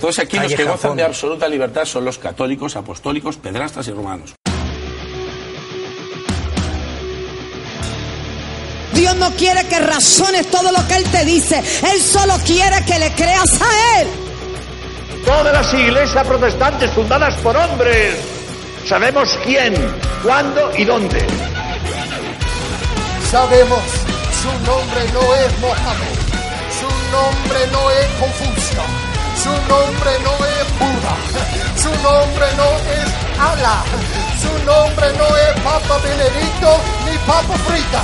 Todos aquí los que gozan de absoluta libertad son los católicos, apostólicos, pedrastas y romanos. Dios no quiere que razones todo lo que Él te dice. Él solo quiere que le creas a Él. Todas las iglesias protestantes fundadas por hombres. Sabemos quién, cuándo y dónde. Sabemos, su nombre no es Mohammed, su nombre no es Confucio, su nombre no es Buda, su nombre no es Allah, su nombre no es Papa Benedicto ni Papa Frita.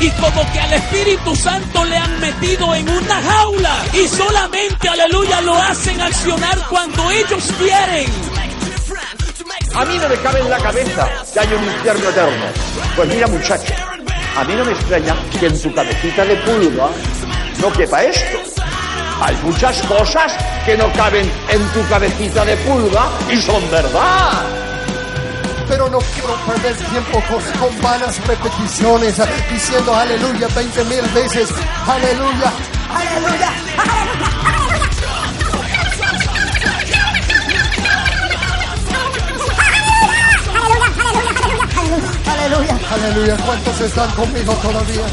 y como que al Espíritu Santo le han metido en una jaula y solamente, aleluya, lo hacen accionar cuando ellos quieren. A mí no me cabe en la cabeza que haya un infierno eterno. Pues mira muchacho, a mí no me extraña que en tu cabecita de pulga no quepa esto. Hay muchas cosas que no caben en tu cabecita de pulga y son verdad. Pero no quiero perder tiempo con, con vanas repeticiones, diciendo aleluya 20 mil veces, aleluya, aleluya, aleluya, aleluya. ¿Cuántos están conmigo todavía?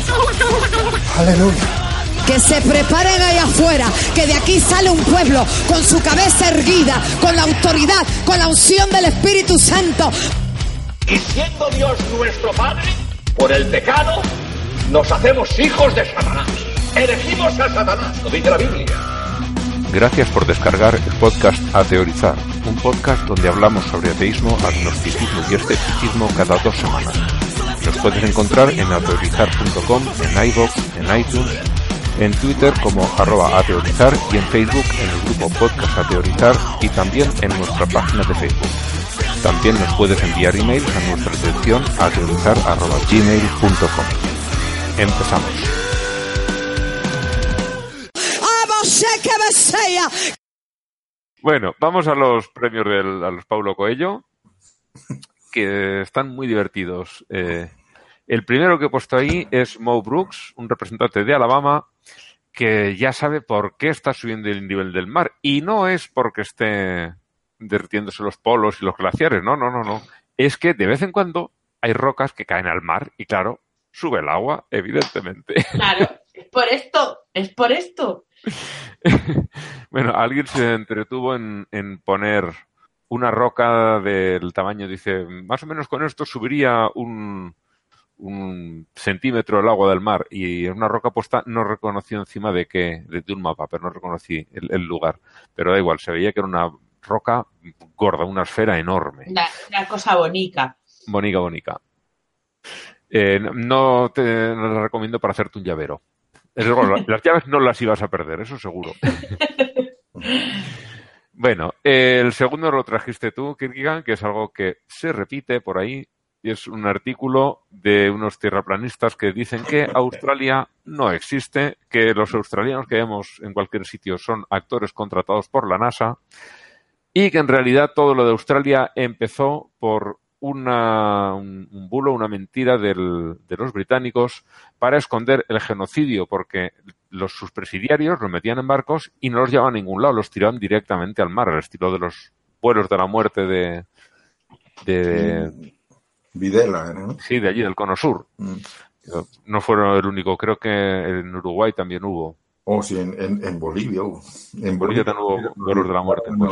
Aleluya. Que se preparen ahí afuera, que de aquí sale un pueblo con su cabeza erguida, con la autoridad, con la unción del Espíritu Santo. Y siendo Dios nuestro Padre, por el pecado, nos hacemos hijos de Satanás. Elegimos a Satanás, lo dice la Biblia. Gracias por descargar el podcast A Teorizar, un podcast donde hablamos sobre ateísmo, agnosticismo y escepticismo cada dos semanas. Nos puedes encontrar en ateorizar.com, en iVoox, en iTunes, en Twitter como arroba ateorizar y en Facebook en el grupo Podcast Ateorizar y también en nuestra página de Facebook. También nos puedes enviar emails a nuestra dirección ateorizar.gmail.com. Empezamos. Bueno, vamos a los premios del, a los Paulo Coelho, que están muy divertidos. Eh, el primero que he puesto ahí es Mo Brooks, un representante de Alabama, que ya sabe por qué está subiendo el nivel del mar. Y no es porque esté derritiéndose los polos y los glaciares, no, no, no, no. Es que de vez en cuando hay rocas que caen al mar y claro, sube el agua, evidentemente. Claro, es por esto, es por esto. bueno, alguien se entretuvo en, en poner una roca del tamaño, dice, más o menos con esto subiría un, un centímetro el agua del mar y en una roca puesta no reconocí encima de que de, un mapa, pero no reconocí el, el, lugar. Pero da igual, se veía que era una roca gorda, una esfera enorme. Una, una cosa bonica. Bonica, bonica. Eh, no te no la recomiendo para hacerte un llavero. Es las llaves no las ibas a perder, eso seguro. bueno, eh, el segundo lo trajiste tú, Kirkigan, que es algo que se repite por ahí, y es un artículo de unos tierraplanistas que dicen que Australia no existe, que los australianos que vemos en cualquier sitio son actores contratados por la NASA, y que en realidad todo lo de Australia empezó por una, un, bulo, una mentira de los británicos para esconder el genocidio, porque los, sus presidiarios los metían en barcos y no los llevaban a ningún lado, los tiraban directamente al mar, al estilo de los vuelos de la muerte de. de Videla, ¿no? Sí, de allí, del Cono Sur. Mm. No fueron el único, creo que en Uruguay también hubo. Oh, sí, en, en, en Bolivia hubo. En Bolivia, también hubo de la muerte. Pues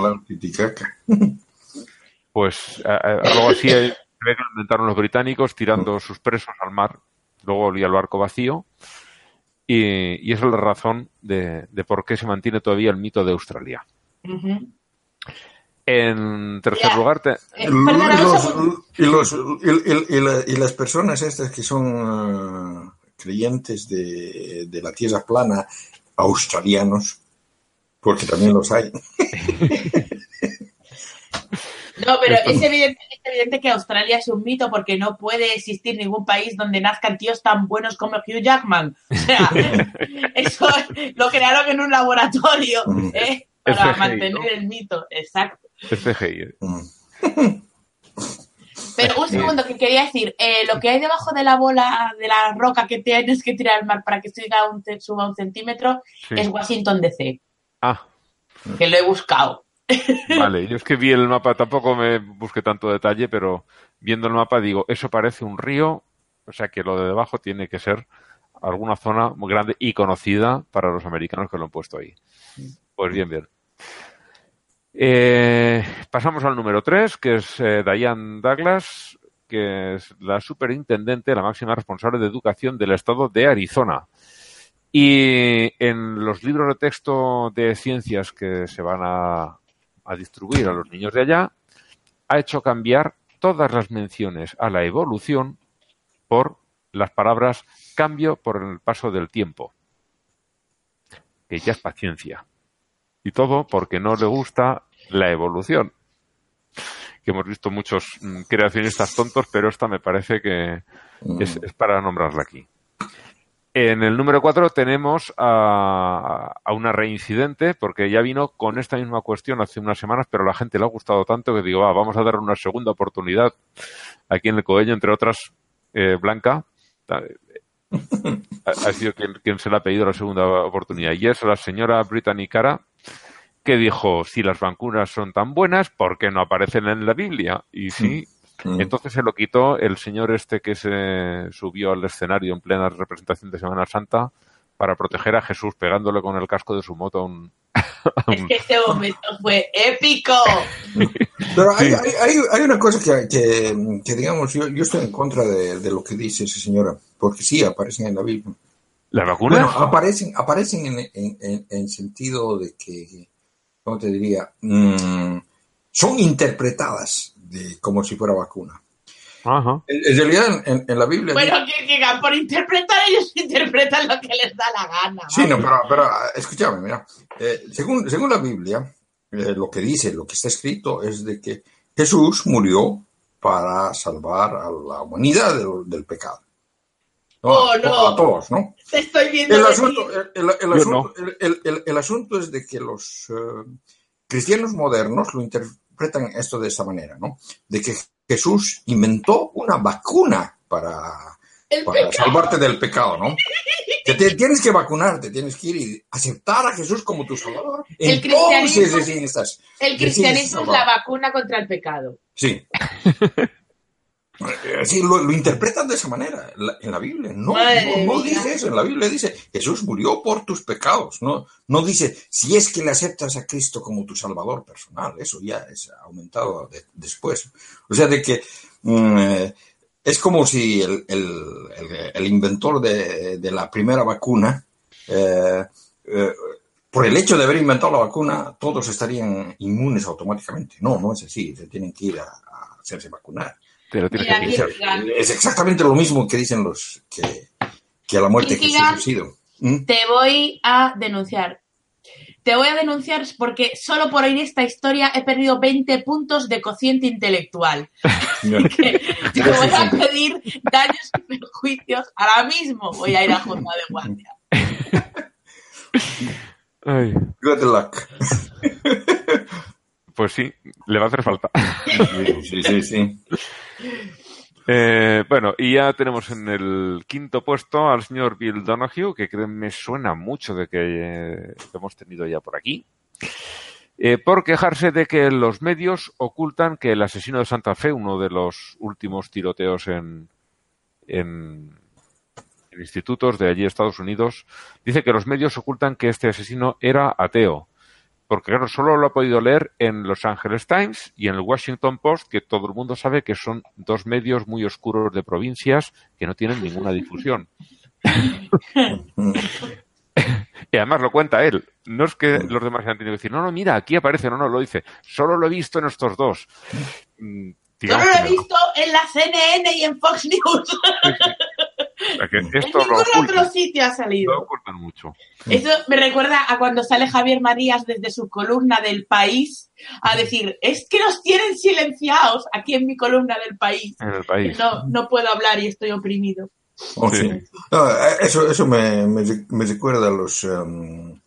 pues eh, algo así ve que lo inventaron los británicos tirando sus presos al mar, luego olía el barco vacío y, y esa es la razón de, de, por qué se mantiene todavía el mito de Australia. Uh -huh. En tercer Ya. lugar, te... Eh, perdona, los- y, los, y, y- y la- y las personas estas que son ah, creyentes de, de la tierra plana, australianos, porque también los hay. No, pero es evidente, es evidente que Australia es un mito porque no puede existir ningún país donde nazcan tíos tan buenos como Hugh Jackman. O sea, eso lo crearon en un laboratorio ¿eh? para mantener el mito. Exacto. Es CGI. ¿eh? Pero un segundo que quería decir, eh, lo que hay debajo de la bola, de la roca que tienes que tirar al mar para que suba un, ce- suba un centímetro, Sí. es Washington DC. Ah, que lo he buscado. Vale, yo es que vi el mapa, tampoco me busqué tanto detalle, pero viendo el mapa digo, eso parece un río, o sea que lo de debajo tiene que ser alguna zona muy grande y conocida para los americanos que lo han puesto ahí. Pues bien, bien. Eh, pasamos al número 3, que es eh, Diane Douglas, que es la superintendente, la máxima responsable de educación del estado de Arizona. Y en los libros de texto de ciencias que se van a, a distribuir a los niños de allá, ha hecho cambiar todas las menciones a la evolución por las palabras cambio por el paso del tiempo, que ya es paciencia. Y todo porque no le gusta la evolución. Que hemos visto muchos mm, creacionistas tontos, pero esta me parece que es, es para nombrarla aquí. En el número 4 tenemos a, a, una reincidente, porque ya vino con esta misma cuestión hace unas semanas, pero a la gente le ha gustado tanto que digo, ah, vamos a darle una segunda oportunidad aquí en el Coello, entre otras, eh, Blanca. Ha, ha sido quien, quien, se le ha pedido la segunda oportunidad. Y es la señora Brittany Cara, que dijo, si las vacunas son tan buenas, ¿por qué no aparecen en la Biblia? Y sí, Mm. Entonces se lo quitó el señor este que se subió al escenario en plena representación de Semana Santa para proteger a Jesús pegándole con el casco de su moto a un... Es que ese momento fue épico. Pero hay, sí. hay, hay, hay, una cosa que, que, que digamos, yo, yo, estoy en contra de, de, lo que dice esa señora, porque sí aparecen en la Biblia. ¿La vacuna? Bueno, aparecen, aparecen en, en, en, en sentido de que, ¿cómo te diría? Mm, son interpretadas de, como si fuera vacuna. Ajá. En, en, realidad, en, en, la Biblia. Bueno, que digan, por interpretar, ellos interpretan lo que les da la gana. Sí, no, pero, pero escúchame, mira. Eh, según, según la Biblia, eh, lo que dice, lo que está escrito es de que Jesús murió para salvar a la humanidad del, del pecado. No, oh, no. A todos, ¿no? Te estoy viendo. El asunto, el, el, asunto, no. el, asunto, es de que los uh, cristianos modernos lo interpretan esto de esa manera, ¿no? De que Jesús inventó una vacuna para, para salvarte del pecado, ¿no? Que te tienes que vacunarte, tienes que ir y aceptar a Jesús como tu salvador. El Entonces cristianismo, estás, el cristianismo es la vacuna contra el pecado. Sí. Sí, lo, lo, interpretan de esa manera en la, en la Biblia. No, no, no, dice eso. En la Biblia dice Jesús murió por tus pecados. No, no dice si es que le aceptas a Cristo como tu Salvador personal. Eso ya es aumentado de, después. O sea, de que mmm, es como si el, el, el, el inventor de, de, la primera vacuna, eh, eh, por el hecho de haber inventado la vacuna, todos estarían inmunes automáticamente. No, no es así. Se tienen que ir a, a hacerse vacunar. Mira, que es exactamente lo mismo que dicen los que, que a la muerte que se ha sido. ¿Mm? Te voy a denunciar. Te voy a denunciar porque solo por oír esta historia he perdido 20 puntos de cociente intelectual. te voy a pedir daños y perjuicios ahora mismo. Voy a ir a jornada de guardia. Ay. Good luck. Pues sí, le va a hacer falta. Sí, sí, sí. Eh, bueno, y ya tenemos en el quinto puesto al señor Bill Donahue, que creo me suena mucho de que eh, hemos tenido ya por aquí, eh, por quejarse de que los medios ocultan que el asesino de Santa Fe, uno de los últimos tiroteos en, en, en institutos de allí Estados Unidos, dice que los medios ocultan que este asesino era ateo porque claro, solo lo ha podido leer en Los Angeles Times y en el Washington Post, que todo el mundo sabe que son dos medios muy oscuros de provincias que no tienen ninguna difusión. y además lo cuenta él. No es que los demás han tenido que decir, no, no, mira, aquí aparece, no, no, lo dice. Solo lo he visto en estos dos. Mm, Digamos Solo lo he visto en la CNN y en Fox News. Que esto en ningún otro sitio ha salido. Lo ocultan mucho. Eso me recuerda a cuando sale Javier Marías desde su columna del país a decir, es que nos tienen silenciados aquí en mi columna del país. En el país. No, no puedo hablar y estoy oprimido. Oh, sí. no, eso eso me, me, me, recuerda a los, um,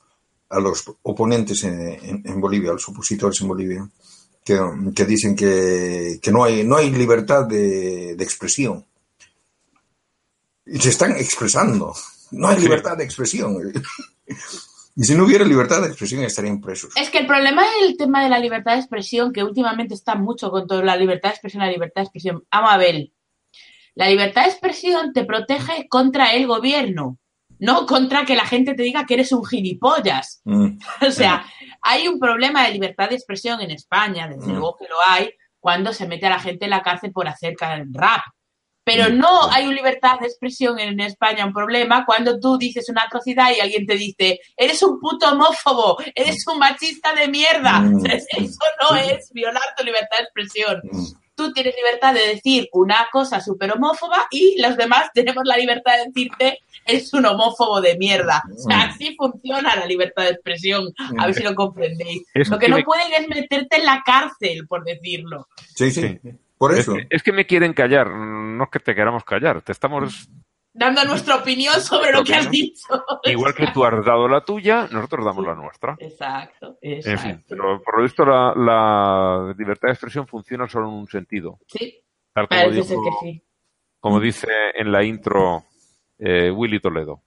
a los oponentes en, en, en Bolivia, a los opositores en Bolivia que, que dicen que, que, no, hay, no hay libertad de, de, expresión. Y se están expresando. No hay libertad de expresión. Y si no hubiera libertad de expresión estarían presos. Es que el problema del tema de la libertad de expresión, que últimamente está mucho con todo la libertad de expresión, la libertad de expresión. Amabel, la libertad de expresión te protege contra el gobierno, no contra que la gente te diga que eres un gilipollas. Mm. O sea, hay un problema de libertad de expresión en España, desde Mm. luego que lo hay, cuando se mete a la gente en la cárcel por hacer rap. Pero Mm. no hay una libertad de expresión en España, un problema cuando tú dices una atrocidad y alguien te dice, eres un puto homófobo, eres un machista de mierda. Mm. O sea, Eso no es violar tu libertad de expresión. Mm. Tú tienes libertad de decir una cosa súper homófoba y los demás tenemos la libertad de decirte, eres un homófobo de mierda. O sea, Mm. así funciona la libertad de expresión. A ver si lo comprendéis. Lo que no pueden es meterte en la cárcel, por decirlo. Sí, sí, Sí. Por Es eso. que, es que me quieren callar, no es que te queramos callar, te estamos Dando nuestra opinión sobre lo que has dicho. igual que tú has dado la tuya, nosotros damos la nuestra. Exacto, En exacto. fin, pero por lo visto la, la libertad de expresión funciona solo en un sentido. Sí, Tal como, parece dijo- que sí. como dice en la intro eh, Willy Toledo,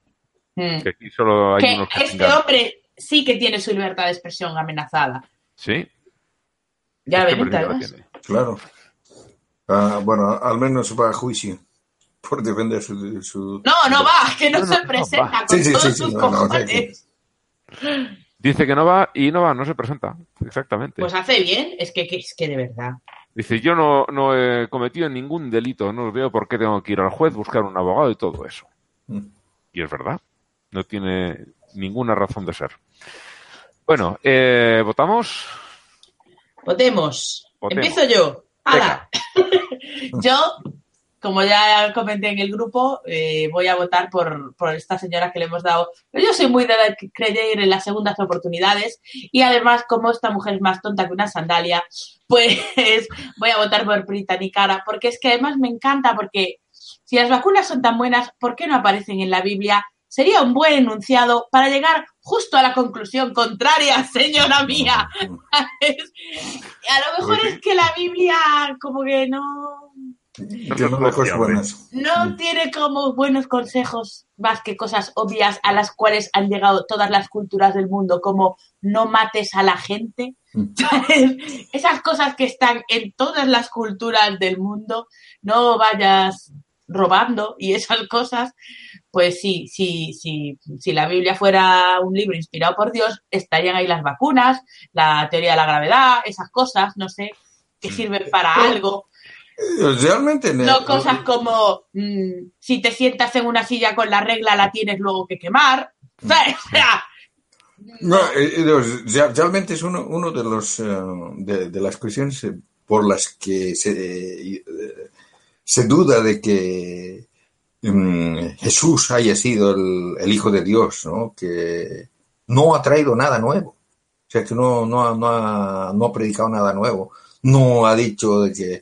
Mm. que aquí solo hay Que unos que este tengan- hombre sí que tiene su libertad de expresión amenazada. Sí, Ya este. Claro. Ah, bueno, al menos va a juicio por defender su... su- No, no va, que no, se no presenta con Sí, todos sí, sí, sus no. Dice que no va y no va, no se presenta. Exactamente. Pues hace bien, es que, que- es que de verdad. Dice, yo no, no he cometido ningún delito, no veo por qué tengo que ir al juez, buscar un abogado y todo eso. Mm. Y es verdad, no tiene ninguna razón de ser. Bueno, eh, ¿votamos? Votemos. Votemos. Empiezo yo. ¡Hala! yo, como ya comenté en el grupo, eh, voy a votar por, por esta señora que le hemos dado. Pero yo soy muy de creer en las segundas oportunidades y además, como esta mujer es más tonta que una sandalia, pues voy a votar por Britannicara porque es que además me encanta porque si las vacunas son tan buenas, ¿por qué no aparecen en la Biblia? Sería un buen enunciado para llegar justo a la conclusión contraria, señora mía. a lo mejor es que la Biblia como que no, Tiene cosas buenas. no tiene como buenos consejos más que cosas obvias a las cuales han llegado todas las culturas del mundo, como no mates a la gente. Mm. ¿Sabes? Esas cosas que están en todas las culturas del mundo, no vayas robando y esas cosas, pues sí, sí, sí, si la Biblia fuera un libro inspirado por Dios, estarían ahí las vacunas, la teoría de la gravedad, esas cosas, no sé, que sirven para algo. Eh, Realmente... No cosas como mm, si te sientas en una silla con la regla la tienes luego que quemar. Sea, No, eh, eh, realmente es uno, uno de los eh, de, de las cuestiones por las que se, se duda de que Jesús haya sido el, el Hijo de Dios, ¿no? Que no ha traído nada nuevo. O sea, que no, no, ha, no, ha, no ha predicado nada nuevo. No ha dicho de que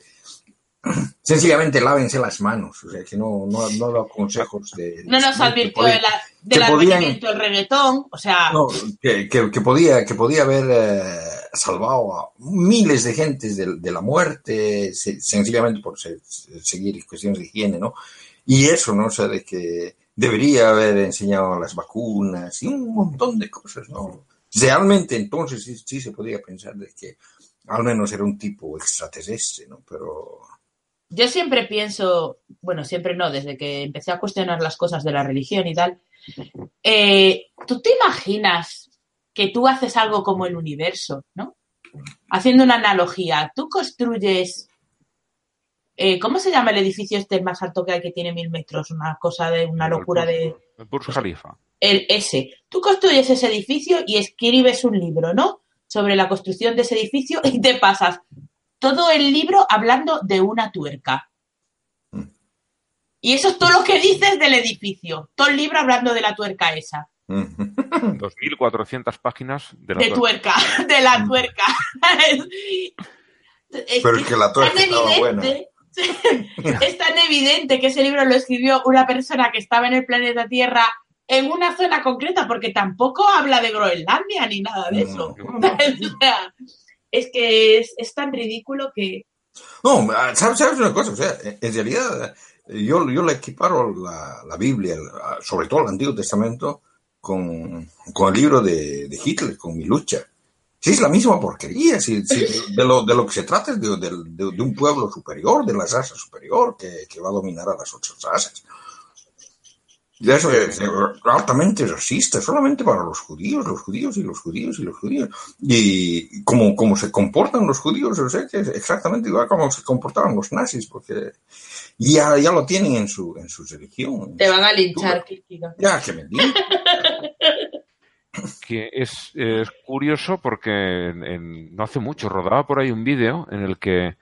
sencillamente lávense las manos. O sea, que no, no, ha- no dado consejos de... no nos advirtió de del advenimiento del reggaetón. O sea, no, que, que- que podía, que podía haber eh, salvado a miles de gentes de, de la muerte, se- sencillamente por se- seguir cuestiones de higiene, ¿no? Y eso, ¿no? O sea, de que debería haber enseñado las vacunas y un montón de cosas, ¿no? Realmente entonces sí, sí se podía pensar de que al menos era un tipo extraterrestre, ¿no? Pero... yo siempre pienso, bueno, siempre no, desde que empecé a cuestionar las cosas de la religión y tal, eh, ¿tú te imaginas que tú haces algo como el universo, ¿no? Haciendo una analogía, tú construyes, eh, ¿cómo se llama el edificio este más alto que hay que tiene mil metros? Una cosa de una locura de... El Burj Khalifa. el ese. Tú construyes ese edificio y escribes un libro, ¿no? Sobre la construcción de ese edificio y te pasas todo el libro hablando de una tuerca. Y eso es todo lo que dices del edificio. Todo el libro hablando de la tuerca esa. 2.400 páginas de la De tuerca. tuerca, de la tuerca. Es Pero es que la tuerca estaba buena. Es tan evidente que ese libro lo escribió una persona que estaba en el planeta Tierra en una zona concreta, porque tampoco habla de Groenlandia ni nada de eso. O sea, es que es, es tan ridículo que. No, ¿sabes, sabes una cosa? O sea, en realidad yo, yo le equiparo la, la Biblia, sobre todo el Antiguo Testamento, con, con el libro de, de Hitler, con mi lucha. Sí, es la misma porquería. Si, si de, lo, de lo que se trata es de, de, de un pueblo superior, de la raza superior, que, que va a dominar a las otras razas. Y eso es altamente racista, solamente para los judíos, los judíos y los judíos y los judíos. Y como, como se comportan los judíos, o sea, que es exactamente igual como se comportaban los nazis, porque ya, ya lo tienen en su, en su religión. Te van a linchar, Kikika. Ya, que me digan. que es, es curioso porque no hace mucho rodaba por ahí un vídeo en el que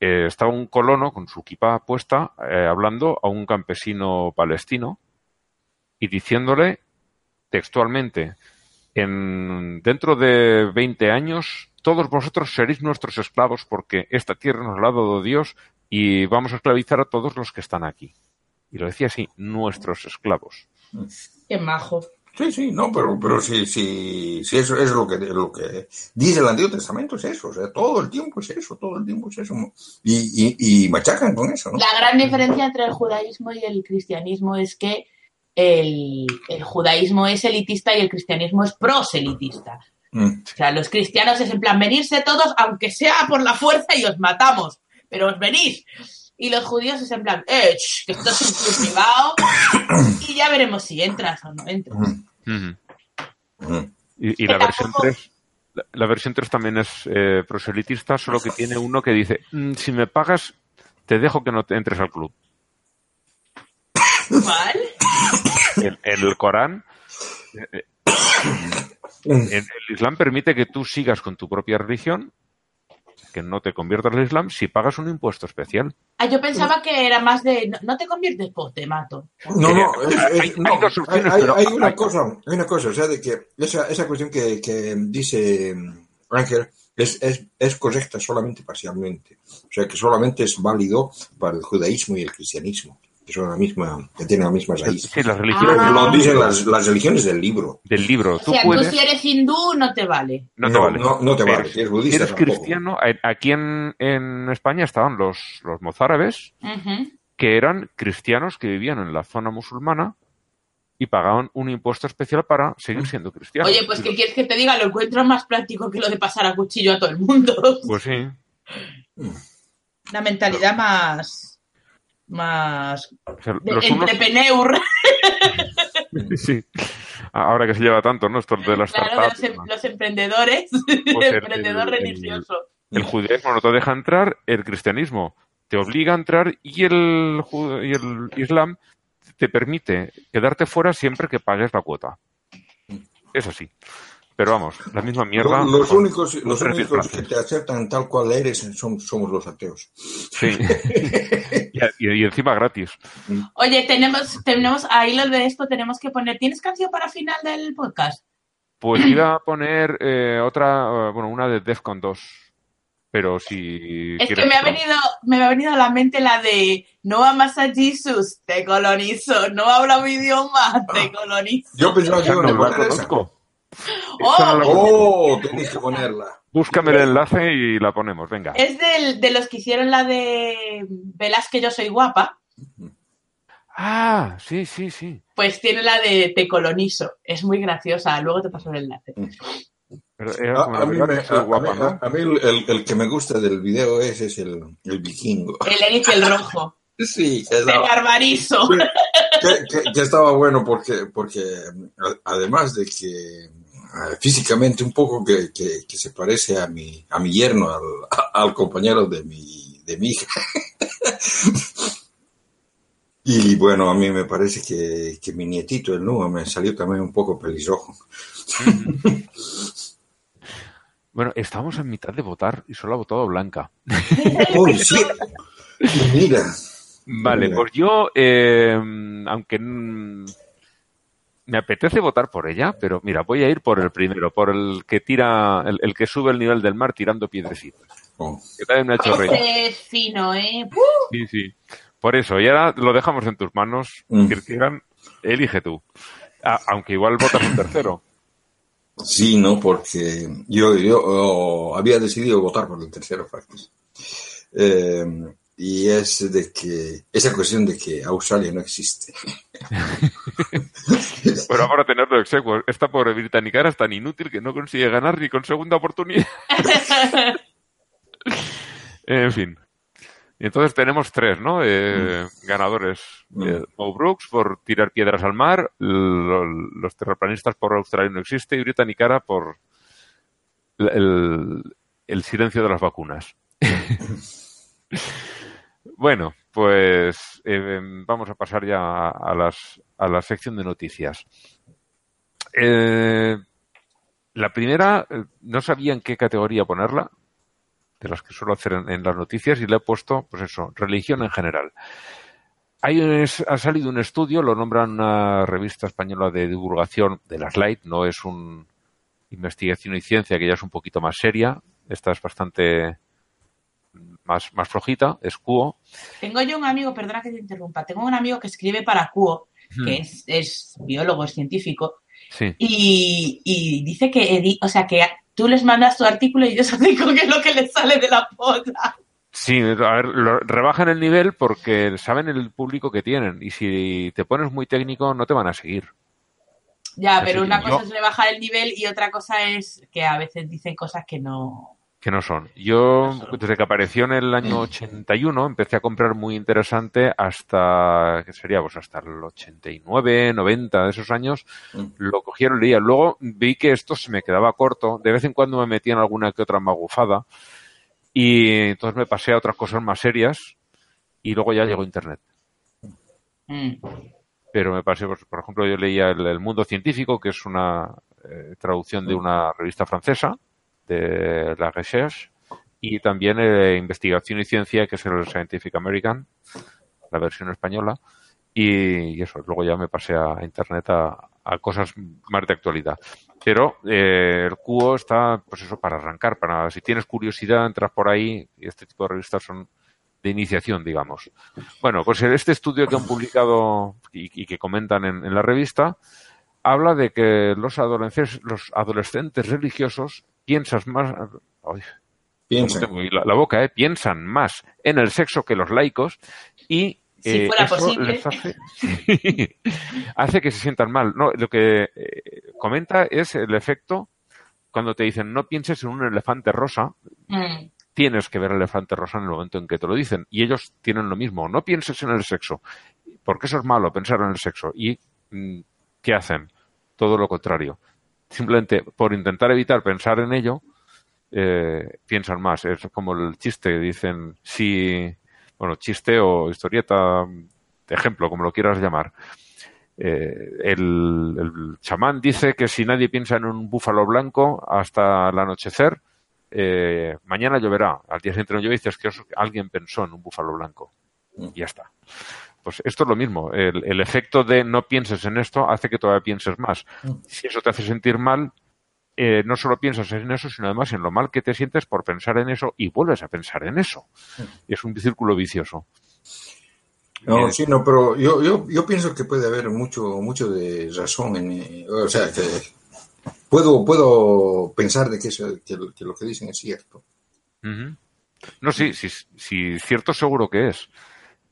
eh, estaba un colono con su equipa puesta eh, hablando a un campesino palestino y diciéndole textualmente en dentro de 20 años todos vosotros seréis nuestros esclavos porque esta tierra nos la ha dado Dios y vamos a esclavizar a todos los que están aquí. Y lo decía así, nuestros esclavos. Qué majo. Sí, sí, no, pero, pero sí, sí, sí, eso es lo que, lo que dice el Antiguo Testamento, es eso, o sea, todo el tiempo es eso, todo el tiempo es eso. Y, y, y machacan con eso, ¿no? La gran diferencia entre el judaísmo y el cristianismo es que el, el judaísmo es elitista y el cristianismo es proselitista. Mm. O sea, los cristianos es en plan venirse todos, aunque sea por la fuerza y os matamos, pero os venís. Y los judíos es en plan, eh, que esto es un privado y ya veremos si entras o no entras. Y, la versión tampoco- 3, la, la versión 3 también es eh, proselitista, solo que tiene uno que dice, "Mm, si me pagas, te dejo que no te entres al club. En, en el Corán, eh, eh, en el Islam permite que tú sigas con tu propia religión, que no te conviertas al Islam si pagas un impuesto especial. Ah, yo pensaba que era más de, no, no te conviertes, pues te mato. No, no, es- es- Hay- hay no, dos opciones, hay- pero hay una cosa, hay una cosa, o sea, de que esa, esa cuestión que, que dice mm, Ángel es, es, es correcta solamente parcialmente. O sea, que solamente es válido para el judaísmo y el cristianismo, que son la misma, que tienen la misma raíz. Sí, las religiones Ah. Lo dicen las, las religiones del libro. del libro. O Tú sea, puedes... tú si eres hindú no te vale. No te vale. no- no te vale. Si eres budista, eres tampoco. cristiano, aquí en, en España estaban los, los mozárabes, que eran cristianos que vivían en la zona musulmana y pagaban un impuesto especial para seguir siendo cristianos. Oye, pues ¿qué quieres que te diga? Lo encuentro más práctico que lo de pasar a cuchillo a todo el mundo. Pues sí. Una mentalidad más... más... Los unos- entrepreneur. sí. Ahora que se lleva tanto, ¿no? Esto de las Claro, los, em- los emprendedores. Pues el- emprendedor el- el- religioso. El judaísmo no te deja entrar, el cristianismo te obliga a entrar y el, y el islam te permite quedarte fuera siempre que pagues la cuota. Es así. Pero vamos, la misma mierda. Los con- únicos, con los únicos que te aceptan tal cual eres son, somos los ateos. Sí. y, y- y encima gratis. Oye, tenemos, tenemos, ahí lo de esto tenemos que poner. ¿Tienes canción para final del podcast? Pues iba a poner eh, otra, eh, bueno, una de Defcon 2. Pero si. Es que me ha venido, me ha venido a la mente la de no amas a Jesús, te colonizo, no habla mi idioma, te colonizo. Yo pensaba que a no la conozco. Oh. Oh, tenéis que ponerla. Búscame el enlace y la ponemos, venga. Es del, de los que hicieron la de Verás que yo soy guapa, Ah, sí, sí, sí. pues tiene la de te colonizo. Es muy graciosa, luego te paso el enlace. Pero era A, mí, me- a- guapa, mí- ¿no? a- a mí el, el- el que me gusta del video es el, el vikingo. El Eric el rojo. Sí, estaba, barbarizo. que- que- que estaba bueno porque, porque además de que físicamente un poco que, que- que se parece a mi, a mi yerno, al, al compañero de mi, de mi hija. Y bueno, a mí me parece que, que mi nietito, el Nua, me salió también un poco pelirrojo. Bueno, estábamos en mitad de votar y solo ha votado Blanca. ¡Uy, sí! Mira, Vale, Mira. pues yo, eh, aunque me apetece votar por ella, pero mira, voy a ir por el primero, por el que tira, el, el que sube el nivel del mar tirando piedrecitas. oh, Que también me ha hecho reír. Fino, ¿eh? Sí, sí. Por eso, y ahora lo dejamos en tus manos, Mm. Elige tú. Ah, aunque igual votas un tercero. Sí, no, porque yo, yo oh, había decidido votar por el tercero, Factis. Eh, y es de que esa cuestión de que Australia no existe. Pero ahora tenerlo execuo. Esta pobre británica es tan inútil que no consigue ganar ni con segunda oportunidad. en fin. Y entonces tenemos tres, ¿no? Eh, ganadores. Eh, Mo Brooks por tirar piedras al mar, lo- los terraplanistas por Australia no existe y Britannicara por el, el silencio de las vacunas. bueno, pues eh, vamos a pasar ya a, las, a la sección de noticias. Eh, la primera, eh, no sabía en qué categoría ponerla, de las que suelo hacer en, las noticias, y le he puesto, pues eso, religión en general. Hay un- ha salido un estudio, lo nombran una revista española de divulgación de las Light, no es un investigación y ciencia que ya es un poquito más seria, esta es bastante más, más flojita, es Cuo. Tengo yo un amigo, perdona que te interrumpa, tengo un amigo que escribe para Cuo, que es, es biólogo, es científico, Sí. y, y dice que, o sea, que tú les mandas tu artículo y ellos hacen con que es lo que les sale de la polla. Sí, a ver, lo- rebajan el nivel porque saben el público que tienen y si te pones muy técnico no te van a seguir. Ya, Así pero una yo- cosa es rebajar el nivel y otra cosa es que a veces dicen cosas que no... que no son. Yo, desde que apareció en el año 81, empecé a comprar muy interesante hasta, ¿qué sería? Pues hasta el 89, 90 de esos años, lo cogieron y leía. Luego vi que esto se me quedaba corto. De vez en cuando me metían alguna que otra magufada. Y entonces me pasé a otras cosas más serias. Y luego ya llegó Internet. Mm. Pero me pasé, pues, por ejemplo, yo leía el, El Mundo Científico, que es una eh, traducción de una revista francesa, de La Recherche, y también eh, Investigación y Ciencia, que es el Scientific American, la versión española, y, eso, luego ya me pasé a Internet a, cosas más de actualidad. Pero eh, el cubo está, pues eso, para arrancar, para si tienes curiosidad, entras por ahí, y este tipo de revistas son de iniciación, digamos. Bueno, pues este estudio que han publicado y, y que comentan en, en la revista habla de que los adolescentes, los adolescentes religiosos piensan más, ay, Piensan. tengo ahí la, la boca, ¿eh? piensan más en el sexo que los laicos y Si eh, fuera eso posible. les hace, hace que se sientan mal. No, lo que eh, comenta es el efecto cuando te dicen no pienses en un elefante rosa, Mm. tienes que ver el elefante rosa en el momento en que te lo dicen. Y ellos tienen lo mismo. No pienses en el sexo. Porque eso es malo, pensar en el sexo. ¿Y mm, qué hacen? Todo lo contrario. Simplemente por intentar evitar pensar en ello, eh, piensan más. Es como el chiste, dicen, si, bueno, chiste o historieta, de ejemplo, como lo quieras llamar. Eh, el, el chamán dice que si nadie piensa en un búfalo blanco hasta el anochecer, eh, mañana lloverá. Al día siguiente no llueve y dices que alguien pensó en un búfalo blanco. Y ya está. Pues esto es lo mismo. El, el efecto de no pienses en esto hace que todavía pienses más. Si eso te hace sentir mal, eh, no solo piensas en eso, sino además en lo mal que te sientes por pensar en eso y vuelves a pensar en eso. Y es un círculo vicioso. No, sí, no, pero yo, yo, yo pienso que puede haber mucho, mucho de razón en, o sea, que puedo, puedo pensar de que, eso- que, lo- que lo que dicen es cierto. No, sí, sí, sí, cierto seguro que es.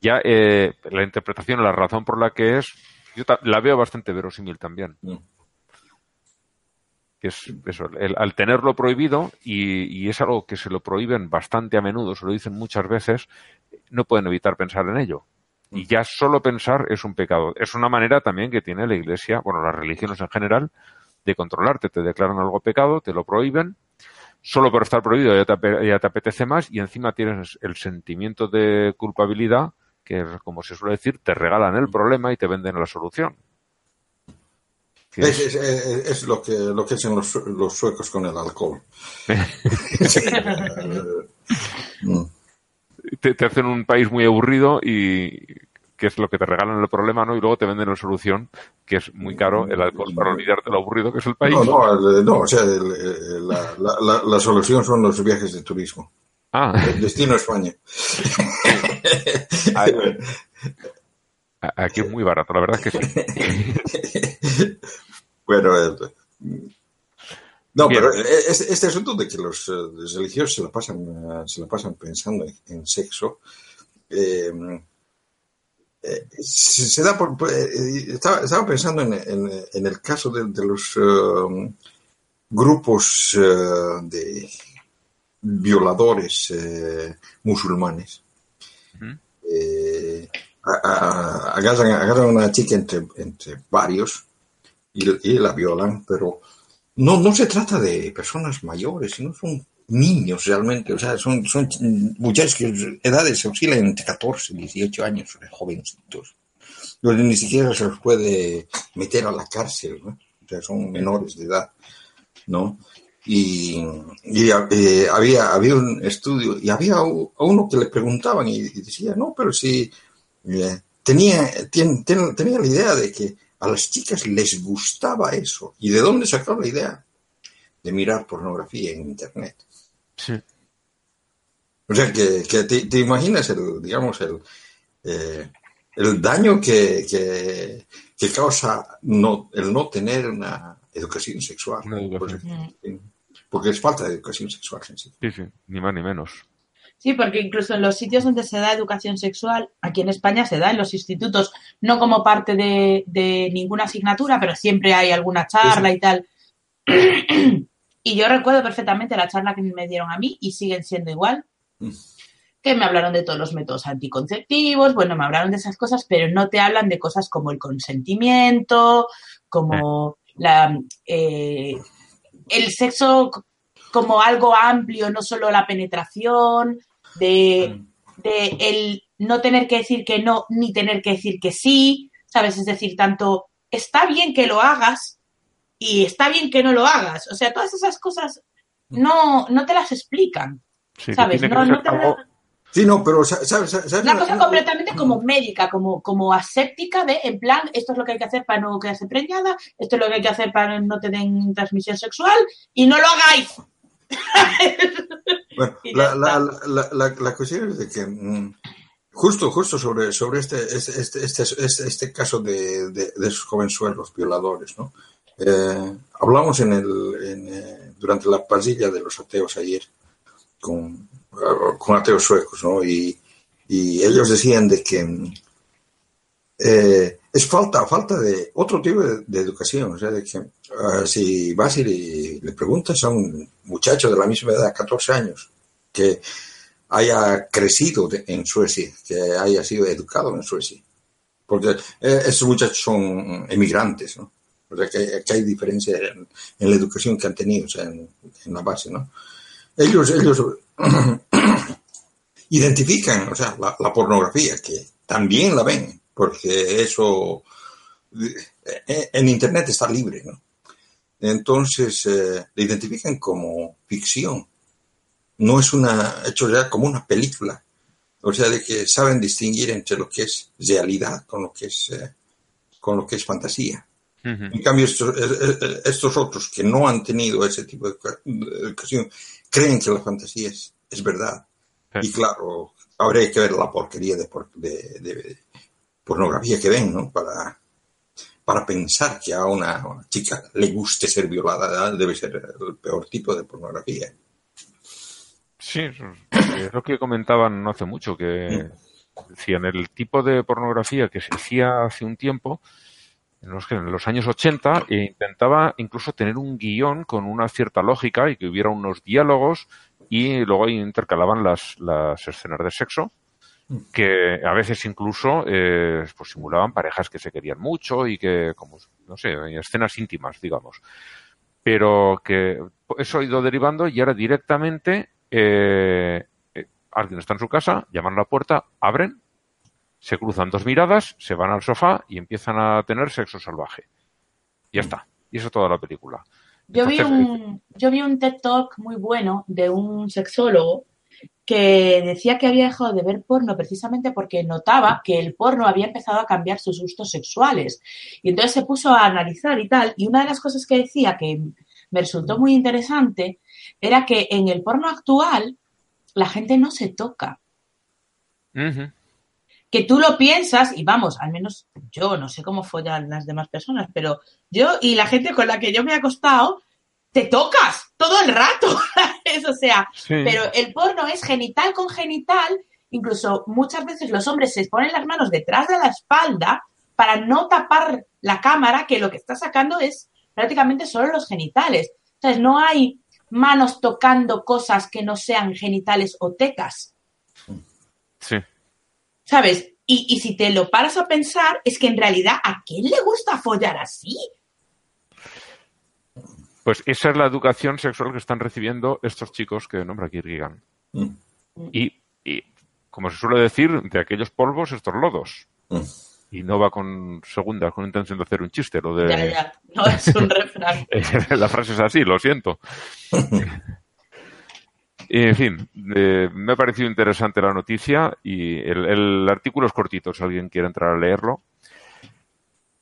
Ya eh, la interpretación, la razón por la que es, yo la veo bastante verosímil también. Mm. Que es eso, el- al tenerlo prohibido, y, y es algo que se lo prohíben bastante a menudo, se lo dicen muchas veces, no pueden evitar pensar en ello. Y ya solo pensar es un pecado. Es una manera también que tiene la Iglesia, bueno, las religiones en general, de controlarte. Te declaran algo pecado, te lo prohíben, solo por estar prohibido ya te, ya te apetece más y encima tienes el sentimiento de culpabilidad que, como se suele decir, te regalan el problema y te venden la solución. Es, es- es- es- es lo que lo que hacen los, los suecos con el alcohol. Te, te hacen un país muy aburrido y que es lo que te regalan el problema, ¿no? Y luego te venden la solución, que es muy caro el alcohol para olvidarte lo aburrido que es el país. No, no, el- no, o sea, el- el- la, la, la, la solución son los viajes de turismo. Ah, El destino España. aquí es muy barato, la verdad es que sí. Bueno, eh, no, Bien. pero eh, este, este asunto de que los eh, religiosos se la pasan, se la pasan pensando en, en sexo, eh, eh, se, se da por, eh, estaba, estaba pensando en, en- en el caso de, de los grupos de violadores musulmanes. Eh, agarran, a una chica entre, entre varios y, la violan, pero no, no se trata de personas mayores, sino son niños realmente, o sea, son, son muchachos que edades oscilan entre 14 y 18 años, jovencitos. Donde ni siquiera se los puede meter a la cárcel. O sea, son menores de edad, ¿no? Y, y, eh, había, había un estudio y había a uno que le preguntaban y, y decía, no, pero si eh, tenía, ten- tenía la idea de que a las chicas les gustaba eso. ¿Y de dónde sacó la idea? De mirar pornografía en Internet. Sí. O sea, que, que te, te imaginas el, digamos, el, eh, el daño que, que, que causa no, el no tener una educación sexual. Una educación. Porque, porque es falta de educación sexual en sí. Sí, sí, ni más ni menos. Sí, porque incluso en los sitios donde se da educación sexual, aquí en España se da en los institutos, no como parte de, de ninguna asignatura, pero siempre hay alguna charla y tal. Y yo recuerdo perfectamente la charla que me dieron a mí y siguen siendo igual. Que me hablaron de todos los métodos anticonceptivos, bueno, me hablaron de esas cosas, pero no te hablan de cosas como el consentimiento, como la, eh, el sexo como algo amplio, no solo la penetración, de, de el no tener que decir que no ni tener que decir que sí, ¿sabes? Es decir, tanto está bien que lo hagas y está bien que no lo hagas. O sea, todas esas cosas no, no te las explican, Sí, que ¿sabes? tiene que No, te algo- Sí, no, pero sa- ¿sabes? sabes una cosa completamente como médica, como, como aséptica de, en plan, esto es lo que hay que hacer para no quedarse preñada, esto es lo que hay que hacer para no te den transmisión sexual y no lo hagáis. Bueno, la, la, la, la, la cuestión es de que mm, justo, justo sobre, sobre este, este, este, este, este, este caso de, de, de esos jovenzuelos violadores, ¿no? Eh, hablamos en el, en, eh, durante la pasilla de los ateos ayer con, con ateos suecos, ¿no? Y, y ellos decían de que eh, es falta, falta de otro tipo de, de educación. O sea, de que ah, si vas y le, le preguntas a un muchacho de la misma edad, 14 años, que haya crecido de- en Suecia, que haya sido educado en Suecia, porque eh, esos muchachos son emigrantes, ¿no? O sea, que, que hay diferencia en, en la educación que han tenido, o sea, en, en la base, ¿no? Ellos, ellos identifican, o sea, la, la pornografía, que también la ven, porque eso eh, en Internet está libre, ¿no? Entonces, eh, la identifican como ficción. No es una, hecho ya como una película. O sea, de que saben distinguir entre lo que es realidad con lo que es, eh, con lo que es fantasía. Ujú. En cambio, estos, eh, eh, estos otros que no han tenido ese tipo de educación creen que la fantasía es, es verdad. Sí. Y claro, habría que ver la porquería de, por- de- de pornografía que ven, ¿no? Para, para pensar que a una chica le guste ser violada, debe ser el peor tipo de pornografía. Sí, es lo que comentaban no hace mucho, que decían el tipo de pornografía que se hacía hace un tiempo, en los, en los años 80, e intentaba incluso tener un guion con una cierta lógica y que hubiera unos diálogos y luego intercalaban las, las escenas de sexo que a veces incluso eh, pues simulaban parejas que se querían mucho y que, como, no sé, escenas íntimas, digamos. Pero que eso ha ido derivando y ahora directamente eh, eh, alguien está en su casa, llaman a la puerta, abren, se cruzan dos miradas, se van al sofá y empiezan a tener sexo salvaje. Y ya está. Y eso es toda la película. Yo vi, un, yo vi un TED Talk muy bueno de un sexólogo que decía que había dejado de ver porno precisamente porque notaba que el porno había empezado a cambiar sus gustos sexuales. Y entonces se puso a analizar y tal. Y una de las cosas que decía que me resultó muy interesante era que en el porno actual la gente no se toca. Que tú lo piensas, y vamos, al menos yo no sé cómo follan las demás personas, pero yo y la gente con la que yo me he acostado, te tocas todo el rato. ¿sabes? o sea, Sí. pero el porno es genital con genital incluso muchas veces los hombres se ponen las manos detrás de la espalda para no tapar la cámara, que lo que está sacando es prácticamente solo los genitales. Entonces, no hay manos tocando cosas que no sean genitales o tecas. Sí. ¿Sabes? Y, y si te lo paras a pensar, es que en realidad, ¿a quién le gusta follar así? Pues esa es la educación sexual que están recibiendo estos chicos que nombra Kierkegaard. Mm. Y, y, como se suele decir, de aquellos polvos, estos lodos. Mm. Y no va con segundas, con intención de hacer un chiste. Lo de... Ya, ya, no es un refrán. la frase es así, lo siento. Y, en fin, eh, me ha parecido interesante la noticia y el, el artículo es cortito, si alguien quiere entrar a leerlo.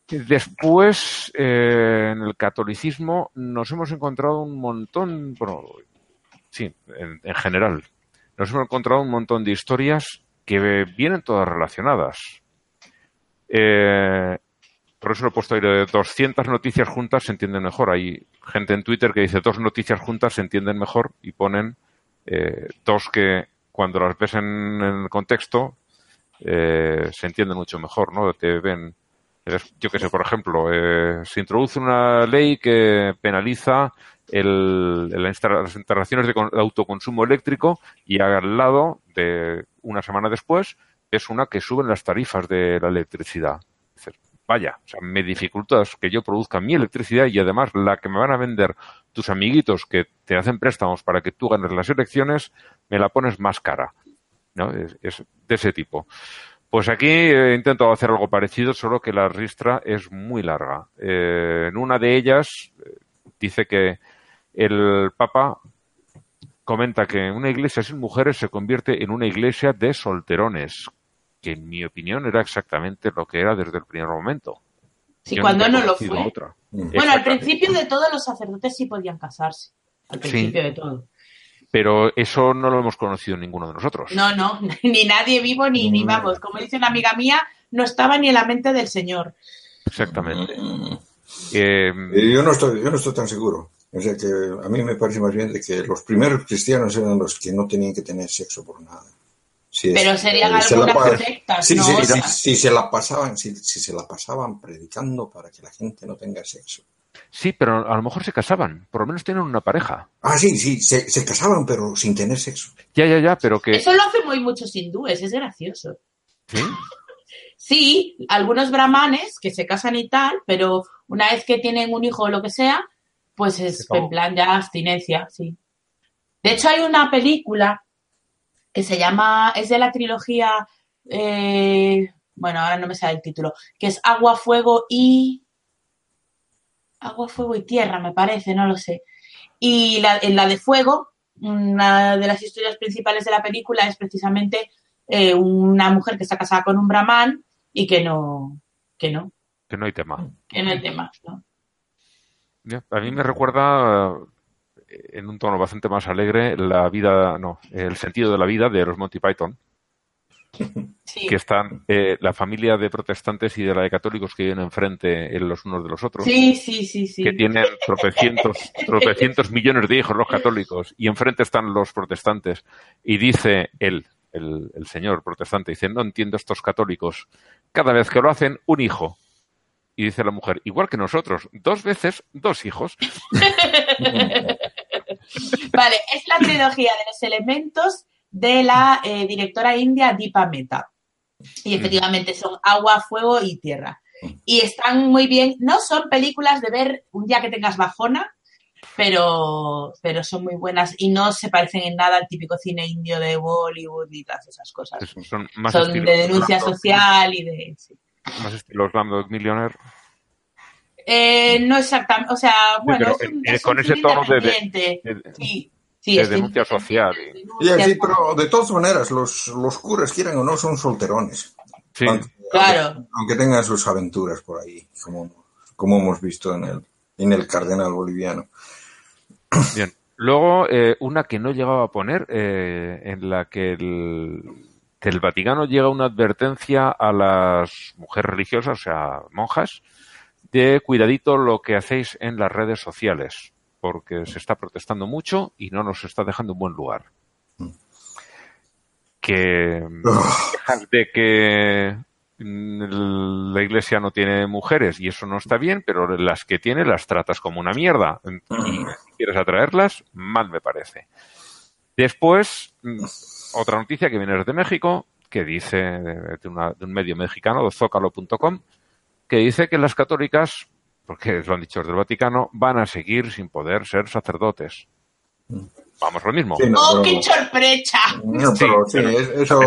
Después, eh, en el catolicismo, nos hemos encontrado un montón, bueno, sí, en, en general, nos hemos encontrado un montón de historias que vienen todas relacionadas. Eh, por eso lo he puesto ahí de 200 noticias juntas se entienden mejor. Hay gente en Twitter que dice dos noticias juntas se entienden mejor y ponen eh, dos que cuando las ves en, en contexto eh, se entienden mucho mejor, ¿no? Te ven, yo que sé, por ejemplo, eh, se introduce una ley que penaliza el, las instalaciones de, con- de autoconsumo eléctrico y al lado de una semana después es una que suben las tarifas de la electricidad. Vaya, o sea, me dificultas que yo produzca mi electricidad y además la que me van a vender tus amiguitos que te hacen préstamos para que tú ganes las elecciones, me la pones más cara. ¿no? Es, de ese tipo. Pues aquí he intentado hacer algo parecido, solo que la ristra es muy larga. Eh, en una de ellas eh, dice que el Papa comenta que una iglesia sin mujeres se convierte en una iglesia de solterones, que en mi opinión era exactamente lo que era desde el primer momento. Sí, Yo cuando no lo fue. otra. Mm. Bueno, al principio de todo los sacerdotes sí podían casarse. Al Sí. principio de todo. Pero eso no lo hemos conocido ninguno de nosotros. No, no, ni nadie vivo ni, ni vamos. Como dice una amiga mía, no estaba ni en la mente del Señor. Exactamente. Mm. Eh, Eh, Yo no estoy, yo no estoy tan seguro. O sea que a mí me parece más bien de que los primeros cristianos eran los que no tenían que tener sexo por nada. Pero serían eh, se algunas pa- sectas, sí, ¿no? sí, O sí, sea- si se la pasaban, si, si se la pasaban predicando para que la gente no tenga sexo. sí, pero a lo mejor se casaban. Por lo menos tienen una pareja. Ah, sí, sí, se, se casaban pero sin tener sexo. Ya, ya, ya, pero que... Eso lo hacen muy muchos hindúes, es gracioso. ¿Sí? Sí, algunos brahmanes que se casan y tal, pero una vez que tienen un hijo o lo que sea, pues es en plan ya abstinencia, sí. De hecho, hay una película que se llama, es de la trilogía, eh, bueno, ahora no me sale el título, que es Agua, Fuego y... Agua, Fuego y Tierra, me parece, no lo sé. Y la, en la de Fuego, una de las historias principales de la película es precisamente eh, una mujer que está casada con un brahman y que no, que no, Que no hay tema. que no hay tema, ¿no? A mí me recuerda, en un tono bastante más alegre, la vida, no, el sentido de la vida de los Monty Python, Sí, que están eh, la familia de protestantes y de la de católicos que viven enfrente en los unos de los otros. sí, sí, sí, sí. que tienen tropecientos, tropecientos millones de hijos los católicos y enfrente están los protestantes y dice él, el, el señor protestante, dice, no entiendo estos católicos, cada vez que lo hacen, un hijo. Y dice la mujer, igual que nosotros, dos veces, dos hijos. Vale, es la trilogía de los elementos de la eh, directora india Deepa Mehta. Y efectivamente son agua, fuego y tierra. Y están muy bien. No son películas de ver un día que tengas bajona, pero, pero son muy buenas y no se parecen en nada al típico cine indio de Bollywood y todas esas cosas. Son más Son de denuncia social y de... sí. Más estilo Slumdog Millionaire. Eh, no exactamente, o sea, bueno, pero, es un, eh, es con un ese tono de- de- de- sí, sí, de es denuncia social. denuncia, Ya, sí, pero de todas maneras, los, los curas, quieran o no, son solterones. Sí, Aunque, Claro. aunque tengan sus aventuras por ahí, como, como hemos visto en el, en el cardenal boliviano. bien. Luego, eh, una que no llegaba a poner, eh, en la que el, que el Vaticano llega una advertencia a las mujeres religiosas, o sea, monjas, de cuidadito lo que hacéis en las redes sociales, porque se está protestando mucho y no nos está dejando un buen lugar. que de que la iglesia no tiene mujeres y eso no está bien, pero las que tiene las tratas como una mierda. Y si quieres atraerlas, mal me parece. Después, otra noticia que viene desde México, que dice de, de una- de un medio mexicano, de zócalo.com, que dice que las católicas, porque lo han dicho desde el Vaticano, van a seguir sin poder ser sacerdotes. Vamos, lo mismo. Sí, no, ¡Oh, pero- qué sorpresa! no, pero sí, pero- es- eso...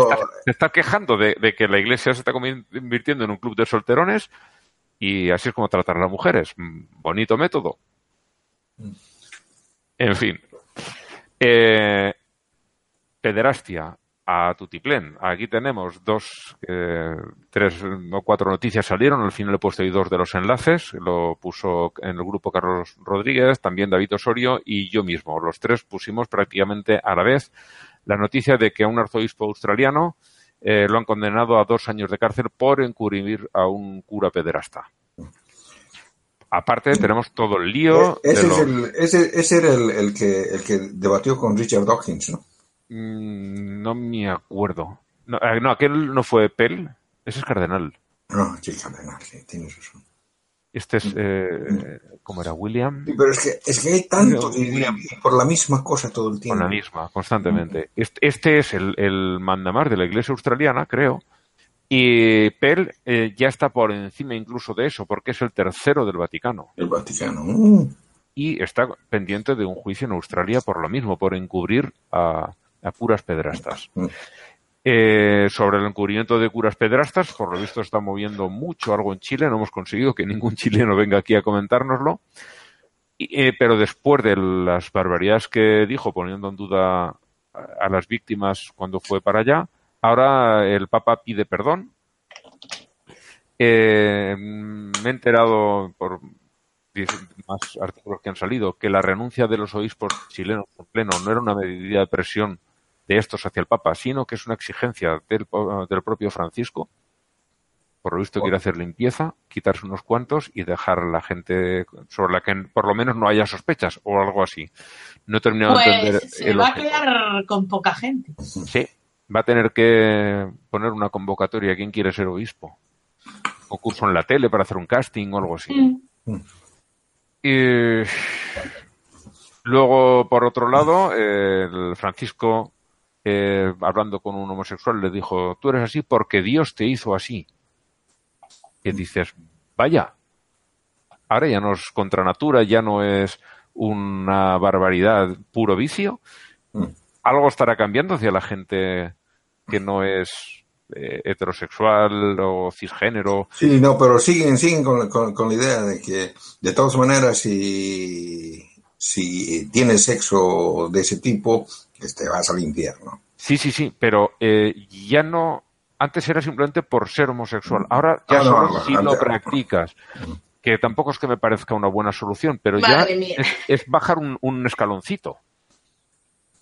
Se está quejando de, de que la iglesia se está convirtiendo en un club de solterones y así es como tratar a las mujeres. Mm, Bonito método. En fin. Eh, pederastia a Tutiplén. Aquí tenemos dos, eh, tres o cuatro noticias salieron. Al final he puesto ahí dos de los enlaces. Lo puso en el grupo Carlos Rodríguez, también David Osorio y yo mismo. Los tres pusimos prácticamente a la vez la noticia de que a un arzobispo australiano eh, lo han condenado a dos años de cárcel por encubrir a un cura pederasta. Aparte, tenemos todo el lío. E- Ese, de es el, ese, ese era el, el que, el que debatió con Richard Dawkins, ¿no? Mm, No me acuerdo. No, eh, no, aquel no fue Pell. Ese es cardenal. No, sí, cardenal, sí, tienes razón. Este es, eh, ¿cómo era? William. Sí, pero es que, es que hay tanto William. por la misma cosa todo el tiempo. la misma, constantemente. Este, este es el, el mandamás de la iglesia australiana, creo. Y Pell eh, ya está por encima incluso de eso, porque es el tercero del Vaticano. El Vaticano. mm. Y está pendiente de un juicio en Australia por lo mismo, por encubrir a, a curas pedrastas. Mm. Eh, sobre el encubrimiento de curas pedrastas, por lo visto está moviendo mucho algo en Chile. No hemos conseguido que ningún chileno venga aquí a comentárnoslo. Eh, pero después de las barbaridades que dijo, poniendo en duda a, a las víctimas cuando fue para allá, ahora el Papa pide perdón. Eh, me he enterado por más artículos que han salido que la renuncia de los obispos chilenos en pleno no era una medida de presión de estos hacia el Papa, sino que es una exigencia del, del propio Francisco. Por lo visto quiere hacer limpieza, quitarse unos cuantos y dejar a la gente sobre la que por lo menos no haya sospechas o algo así. No he terminado de entender Pues se el va a quedar con poca gente. Sí, va a tener que poner una convocatoria a quién quiere ser obispo. Concurso en la tele para hacer un casting o algo así. Mm. Y luego, por otro lado, eh, el Francisco, eh, hablando con un homosexual, le dijo, tú eres así porque Dios te hizo así. Y dices, vaya, ahora ya no es contra natura, ya no es una barbaridad puro vicio. Mm. Algo estará cambiando hacia la gente que no es eh, heterosexual o cisgénero. Sí, no, pero siguen, siguen con, con- con la idea de que, de todas maneras, si, si tienes sexo de ese tipo, este, vas al infierno. Sí, sí, sí, pero eh, ya no. Antes era simplemente por ser homosexual. Ahora ya Ah, no, solo no, si lo practicas. Que tampoco es que me parezca una buena solución, pero ya Madre mía. es, es bajar un, un escaloncito.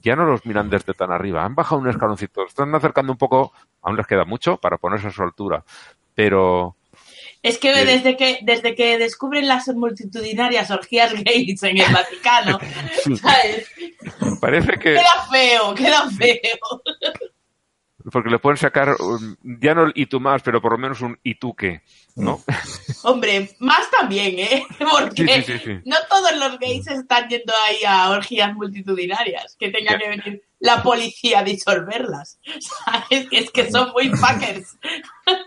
Ya no los miran desde tan arriba, han bajado un escaloncito. Están acercando un poco, aún les queda mucho para ponerse a su altura. Pero Es que desde que desde que descubren las multitudinarias orgías gays en el Vaticano, ¿sabes? parece que. Queda feo, queda feo. Porque le pueden sacar, ya no el y tú más, pero por lo menos un y tú qué, ¿no? Hombre, más también, ¿eh? Porque Sí, sí, sí, sí. no todos los gays están yendo ahí a orgías multitudinarias, que tenga Ya. que venir la policía a disolverlas. ¿Sabes? Es que son muy fuckers.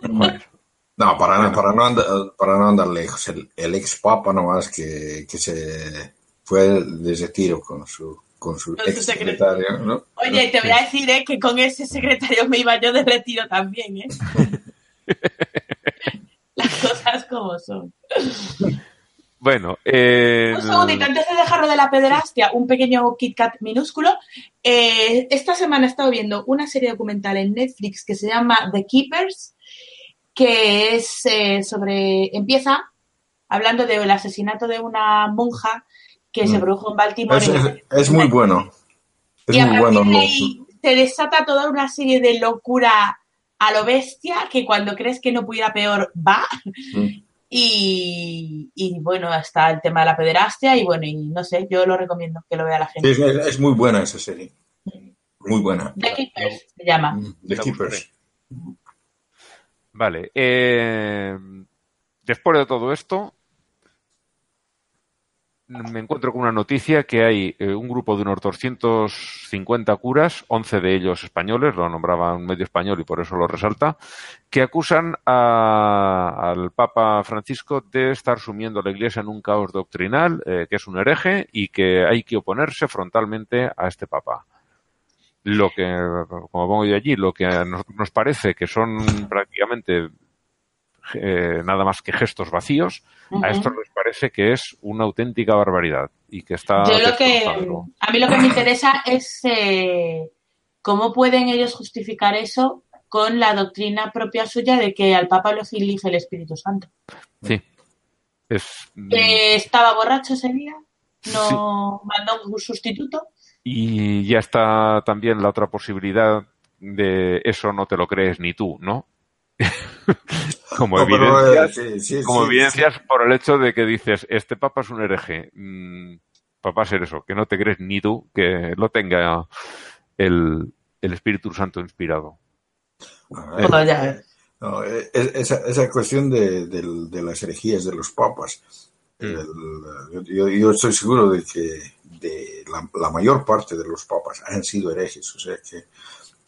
Joder. No, para, no- para, no, andar, para no andar lejos, el, el ex papa nomás que, que se fue de retiro con su, con su Con su ex secretario, ¿no? Oye, te voy a decir, ¿eh? Que con ese secretario me iba yo de retiro también, ¿eh? Las cosas como son. Bueno, eh, Un segundito, antes de dejarlo de la pederastia, un pequeño Kit Kat minúsculo. Eh, esta semana he estado viendo una serie documental en Netflix que se llama The Keepers, que es eh, sobre. empieza hablando del asesinato de una monja que se Mm. produjo en Baltimore. Es, es- es muy bueno. Es y a muy partir bueno. de ahí se desata toda una serie de locura a lo bestia que cuando crees que no pudiera peor va. Mm. Y, y, bueno, está el tema de la pederastia y bueno, y no sé, yo lo recomiendo que lo vea la gente. Es, es- es muy buena esa serie. Muy buena. The Keepers se llama. The Keepers. Vale. eh, después de todo esto, me encuentro con una noticia que hay eh, un grupo de unos 250 curas, 11 de ellos españoles, lo nombraba un medio español y por eso lo resalta, que acusan a- al Papa Francisco de estar sumiendo a la Iglesia en un caos doctrinal, eh, que es un hereje y que hay que oponerse frontalmente a este Papa. Lo que, como pongo yo allí, lo que nos parece que son prácticamente eh, nada más que gestos vacíos, a estos les parece que es una auténtica barbaridad y que está Yo lo que, a mí lo que me interesa es eh, cómo pueden ellos justificar eso con la doctrina propia suya de que al Papa lo elige el Espíritu Santo. Sí. Es, mm, Que estaba borracho ese día, no mandó un sustituto. Y ya está también la otra posibilidad de eso no te lo crees ni tú, ¿no? como No, pero, evidencias, eh, sí, sí, como sí, evidencias por el hecho de que dices, este papa es un hereje. Mm, papá ser eso, que no te crees ni tú que lo tenga el, el Espíritu Santo inspirado. A ver, Pues ya ves. no, eh, es- esa, esa cuestión de, de las herejías de los papas, Mm. el- yo, yo estoy seguro de que de la, la mayor parte de los papas han sido herejes, o sea que,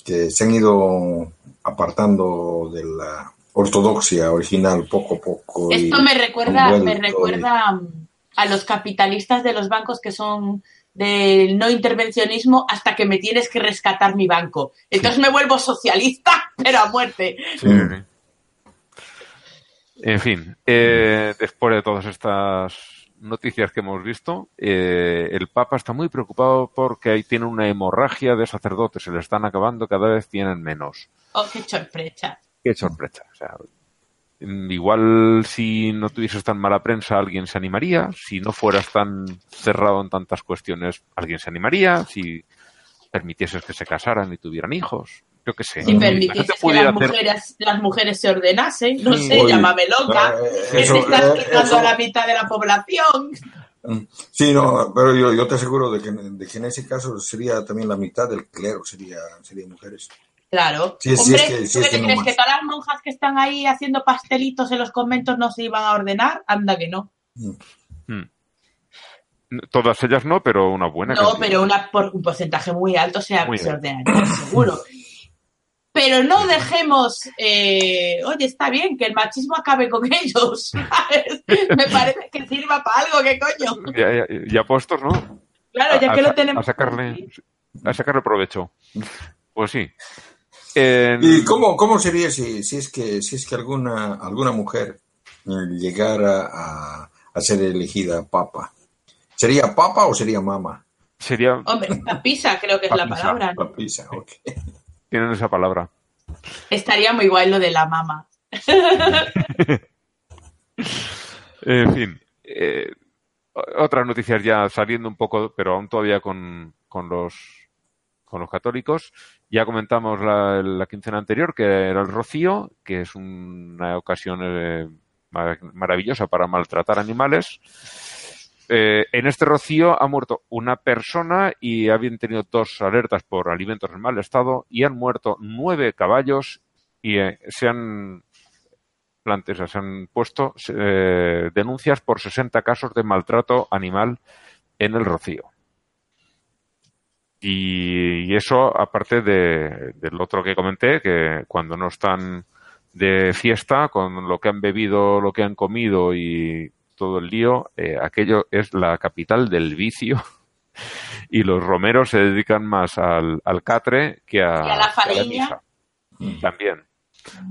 que se han ido apartando de la ortodoxia original poco a poco. y Esto me recuerda, me y- recuerda mm, a los capitalistas de los bancos que son del no intervencionismo hasta que me tienes que rescatar mi banco. Entonces me vuelvo socialista, pero a muerte. Mm. En fin, eh, después de todas estas noticias que hemos visto, eh, el Papa está muy preocupado porque ahí tiene una hemorragia de sacerdotes, se le están acabando, cada vez tienen menos. Oh, qué sorpresa. Qué sorpresa. O sea, igual si no tuvieses tan mala prensa, alguien se animaría. Si no fueras tan cerrado en tantas cuestiones, alguien se animaría. Si permitieses que se casaran y tuvieran hijos. Yo qué sé. Si gente que las hacer- mujeres, las mujeres se ordenasen, no sé, oye, llámame loca, eh, que eso, te estás eh, quitando eso- a la mitad de la población. Sí, no, pero yo, yo te aseguro de que, de que en ese caso sería también la mitad del clero, sería, sería mujeres. Claro. Sí, sí, Hombre, es que- sí, ¿tú es qué que te no crees más. que todas las monjas que están ahí haciendo pastelitos en los conventos no se iban a ordenar? Anda que no. Mm. Todas ellas no, pero una buena No, cantidad. pero una, por un porcentaje muy alto se, Muy se alto. ordenaría, seguro. Pero no dejemos, eh, oye, está bien que el machismo acabe con ellos. ¿sabes? Me parece que sirva para algo, ¿qué coño? Ya, ya, ya puestos, ¿no? Claro, ya A- que a- lo tenemos. A sacarle, a sacarle provecho. Pues sí. En- ¿Y cómo, cómo sería si, si es que, si es que alguna, alguna mujer eh, llegara a, a ser elegida papa? ¿Sería papa o sería mama? Sería, Hombre, papisa creo que es la palabra. ¿no? Papisa, ok. tienen esa palabra. Estaría muy guay lo de la mama. En fin. eh, otras noticias ya saliendo un poco, pero aún todavía con, con los con los católicos. Ya comentamos la, quincena anterior, que era el rocío, que es una ocasión eh, mar- maravillosa para maltratar animales. Eh, en este rocío ha muerto una persona y habían tenido dos alertas por alimentos en mal estado y han muerto nueve caballos y eh, se han plantes, se han puesto eh, denuncias por 60 casos de maltrato animal en el Rocío. Y, eso, aparte de, del otro que comenté, que cuando no están de fiesta, con lo que han bebido, lo que han comido y todo el lío, eh, aquello es la capital del vicio. Y los romeros se dedican más al, al catre que a, Y a la fariña. misa. También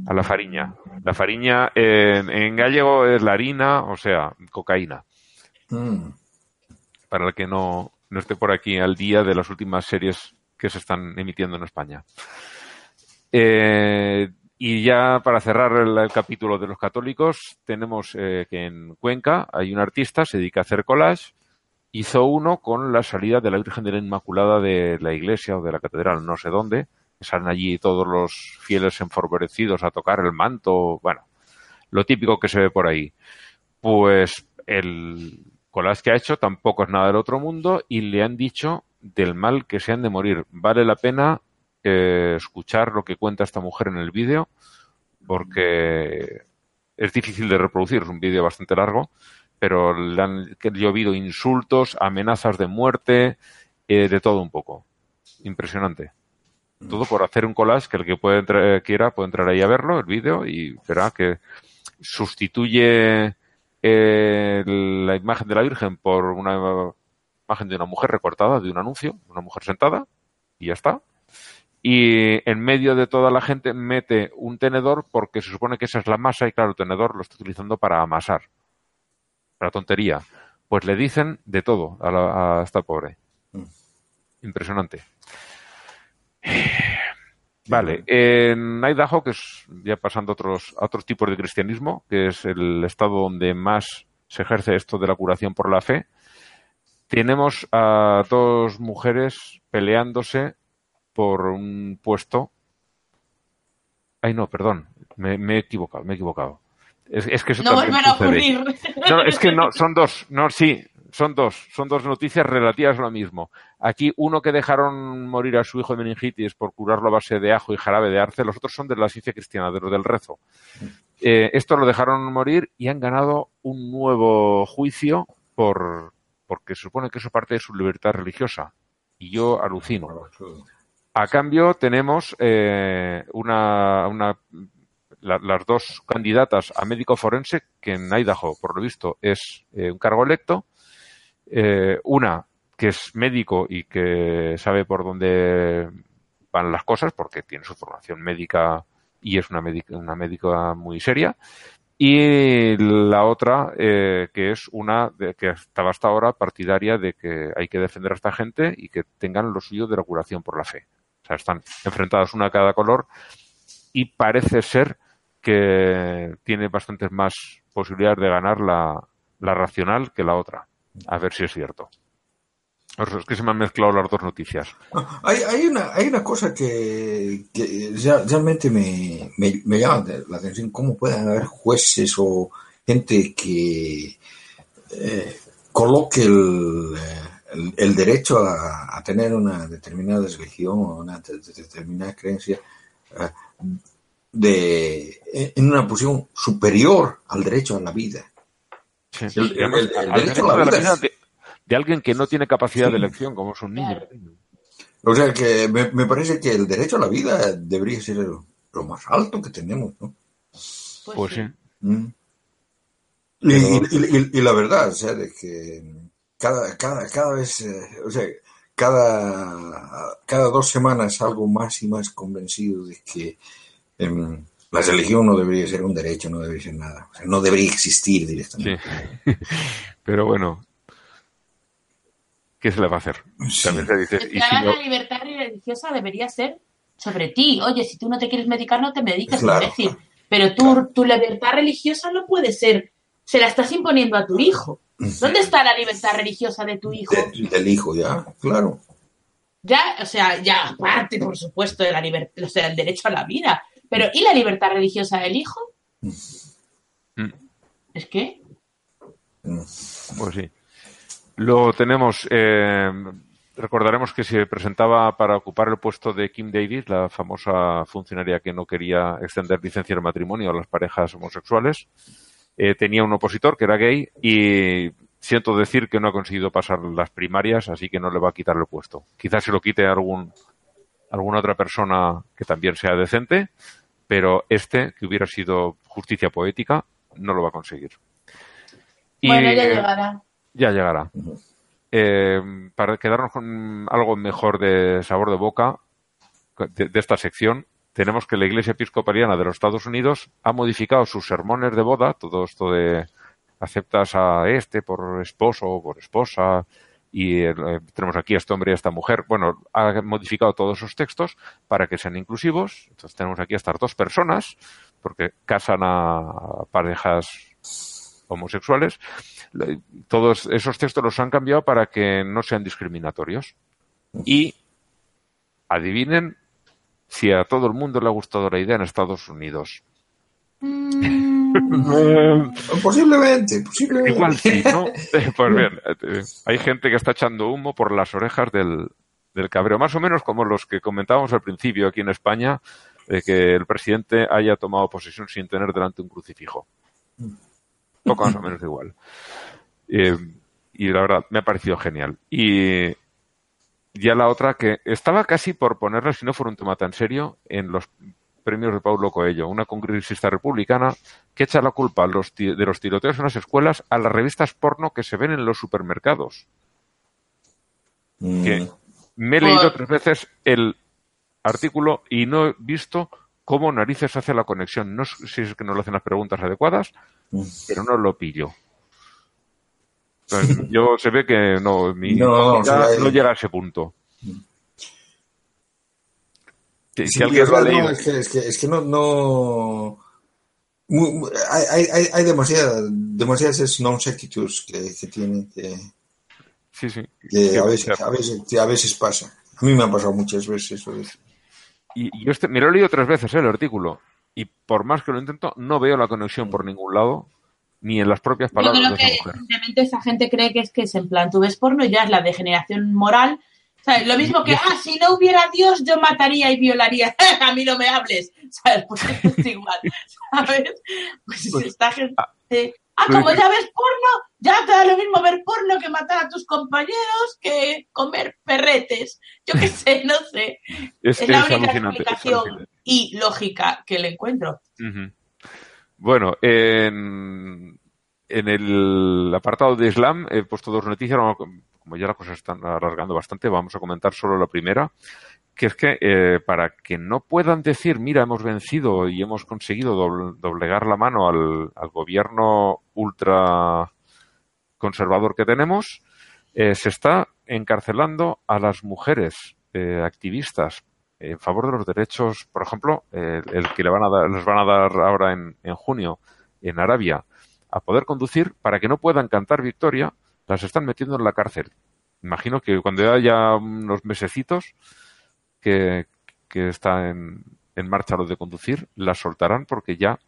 a la fariña. La fariña en, en gallego es la harina, o sea, cocaína. Mm. Para el que no, no esté por aquí al día de las últimas series que se están emitiendo en España. Eh, y ya para cerrar el, capítulo de los católicos, tenemos eh, que en Cuenca hay un artista, se dedica a hacer collage, hizo uno con la salida de la Virgen de la Inmaculada de la iglesia o de la catedral, no sé dónde, salen allí todos los fieles enforberecidos a tocar el manto, bueno, lo típico que se ve por ahí. Pues el collage que ha hecho tampoco es nada del otro mundo y le han dicho del mal que se han de morir. Vale la pena eh, escuchar lo que cuenta esta mujer en el vídeo, porque es difícil de reproducir, es un vídeo bastante largo, pero le han llovido insultos, amenazas de muerte, eh, de todo un poco. Impresionante. Todo por hacer un collage que el que puede entrar- quiera puede entrar ahí a verlo, el vídeo, y verá que sustituye eh, la imagen de la Virgen por una imagen de una mujer recortada, de un anuncio, una mujer sentada, y ya está. Y en medio de toda la gente mete un tenedor porque se supone que esa es la masa y claro, el tenedor lo está utilizando para amasar. La tontería. Pues le dicen de todo a, la- a esta pobre. Impresionante. Vale, en Idaho, que es ya pasando a otros, a otros tipos de cristianismo, que es el estado donde más se ejerce esto de la curación por la fe, tenemos a dos mujeres peleándose por un puesto. Ay, no, perdón, me, me he equivocado, me he equivocado. Es, es que eso No también a sucede. ocurrir. No, es que no, son dos. No, sí, son dos. Son dos noticias relativas a lo mismo. Aquí, uno que dejaron morir a su hijo de meningitis por curarlo a base de ajo y jarabe de arce, los otros son de la ciencia cristiana, de los del rezo. Eh, esto lo dejaron morir y han ganado un nuevo juicio por porque se supone que eso parte de su libertad religiosa. Y yo alucino. A cambio, tenemos eh, una, una la- las dos candidatas a médico forense, que en Idaho, por lo visto, es eh, un cargo electo. Eh, una que es médico y que sabe por dónde van las cosas, porque tiene su formación médica y es una médica, una médica muy seria. Y la otra, eh, que es una de, que estaba hasta ahora partidaria de que hay que defender a esta gente y que tengan lo suyo de la curación por la fe. O sea, están enfrentadas una a cada color y parece ser que tiene bastantes más posibilidades de ganar la, la racional que la otra. A ver si es cierto. O es que se me han mezclado las dos noticias. Hay, hay, una, hay una cosa que, que realmente me, llama la atención, cómo pueden haber jueces o gente que eh, coloque el, eh, el, el derecho a, a tener una determinada religión o una de- de- determinada creencia eh, de, en una posición superior al derecho a la vida. Sí. El- Y además, el- el al derecho derecho a la de la vida vida es- de, de alguien que no tiene capacidad de elección, como es un niño. O sea que me, me parece que el derecho a la vida debería ser lo más alto que tenemos, ¿no? Pues, Pues sí. sí. Mm. Y, y- y- y la verdad, o sea, de que cada, cada, cada vez, eh, o sea, cada, cada dos semanas algo más y más convencido de que em, la religión no debería ser un derecho, no debería ser nada, o sea, no debería existir Sí. directamente. Pero bueno, ¿qué se le va a hacer? Sí. También se dice, Es que y si no- la libertad religiosa debería ser sobre ti. Oye, si tú no te quieres medicar, no te mediques, Claro, imbécil. claro. Pero Claro. tu libertad religiosa no puede ser. Se la estás imponiendo a tu hijo. ¿Dónde está la libertad religiosa de tu hijo? De- del hijo, ya, claro. Ya, o sea, ya aparte, por supuesto, de la libertad, o sea, el derecho a la vida. Pero, ¿y la libertad religiosa del hijo? Mm. Es que, Pues sí. Luego tenemos, eh, recordaremos que se presentaba para ocupar el puesto de Kim Davis, la famosa funcionaria que no quería extender licencia de matrimonio a las parejas homosexuales. Eh, tenía un opositor que era gay y siento decir que no ha conseguido pasar las primarias, así que no le va a quitar el puesto. Quizás se lo quite a algún, alguna otra persona que también sea decente, pero este, que hubiera sido justicia poética, no lo va a conseguir. Y, bueno, ya llegará. ya llegará. Eh, para quedarnos con algo mejor de sabor de boca de, de esta sección, tenemos que la Iglesia Episcopaliana de los Estados Unidos ha modificado sus sermones de boda, todo esto de aceptas a este por esposo o por esposa, y eh, tenemos aquí a este hombre y a esta mujer. Bueno, ha modificado todos esos textos para que sean inclusivos. Entonces tenemos aquí a estas dos personas, porque casan a parejas homosexuales. Le- Todos esos textos los han cambiado para que no sean discriminatorios. Y adivinen si a todo el mundo le ha gustado la idea en Estados Unidos. Mm, posiblemente, posiblemente. Igual sí, ¿no? Pues bien, eh, hay gente que está echando humo por las orejas del, del cabreo, más o menos como los que comentábamos al principio aquí en España, de que el presidente haya tomado posesión sin tener delante un crucifijo. Poco más o menos igual. Eh, y la verdad, me ha parecido genial. Y ya la otra que estaba casi por ponerla, si no fuera un tema tan serio, en los premios de Paulo Coelho, una congresista republicana que echa la culpa los de los tiroteos en las escuelas a las revistas porno que se ven en los supermercados. Que me he leído tres veces el artículo y no he visto cómo narices hace la conexión. No sé si es que no le hacen las preguntas adecuadas, pero no lo pillo. Yo se ve que no, mi No, ya llega a ese punto. Si, Sí, alguien es lo ha leído, es que, es que, es que no, no hay, hay, hay- demasiadas, demasiadas non sequiturs que, que tiene que, sí, sí. que a veces, a veces, que a veces pasa. A mí me ha pasado muchas veces y yo este, me lo he leído tres veces eh, el artículo y por más que lo intento no veo la conexión por ningún lado ni en las propias Yo palabras creo de esa que mujer. simplemente esa gente cree que es que es en plan, tú ves porno y ya es la degeneración moral. ¿Sabes? Lo mismo que, ah, si no hubiera Dios, yo mataría y violaría. A mí no me hables. ¿Sabes? Pues esto es igual. ¿Sabes? Pues Pues, esta gente. Ah, lo como que- ya ves porno, ya te da lo mismo ver porno que matar a tus compañeros que comer perretes. Yo qué sé, no sé. Es, Es la es única es explicación alucinante. y lógica que le encuentro. Ujú. Bueno, en, el apartado de Islam he puesto dos noticias. Como ya las cosas están alargando bastante, vamos a comentar solo la primera, que es que eh, para que no puedan decir, mira, hemos vencido y hemos conseguido dobl- doblegar la mano al, al gobierno ultra conservador que tenemos, eh, se está encarcelando a las mujeres eh, activistas en favor de los derechos, por ejemplo, eh, el que le van a dar, les van a dar ahora en, en junio en Arabia a poder conducir para que no puedan cantar victoria, las están metiendo en la cárcel. Imagino que cuando haya unos mesecitos que, que está en, en marcha lo de conducir, las soltarán porque ya,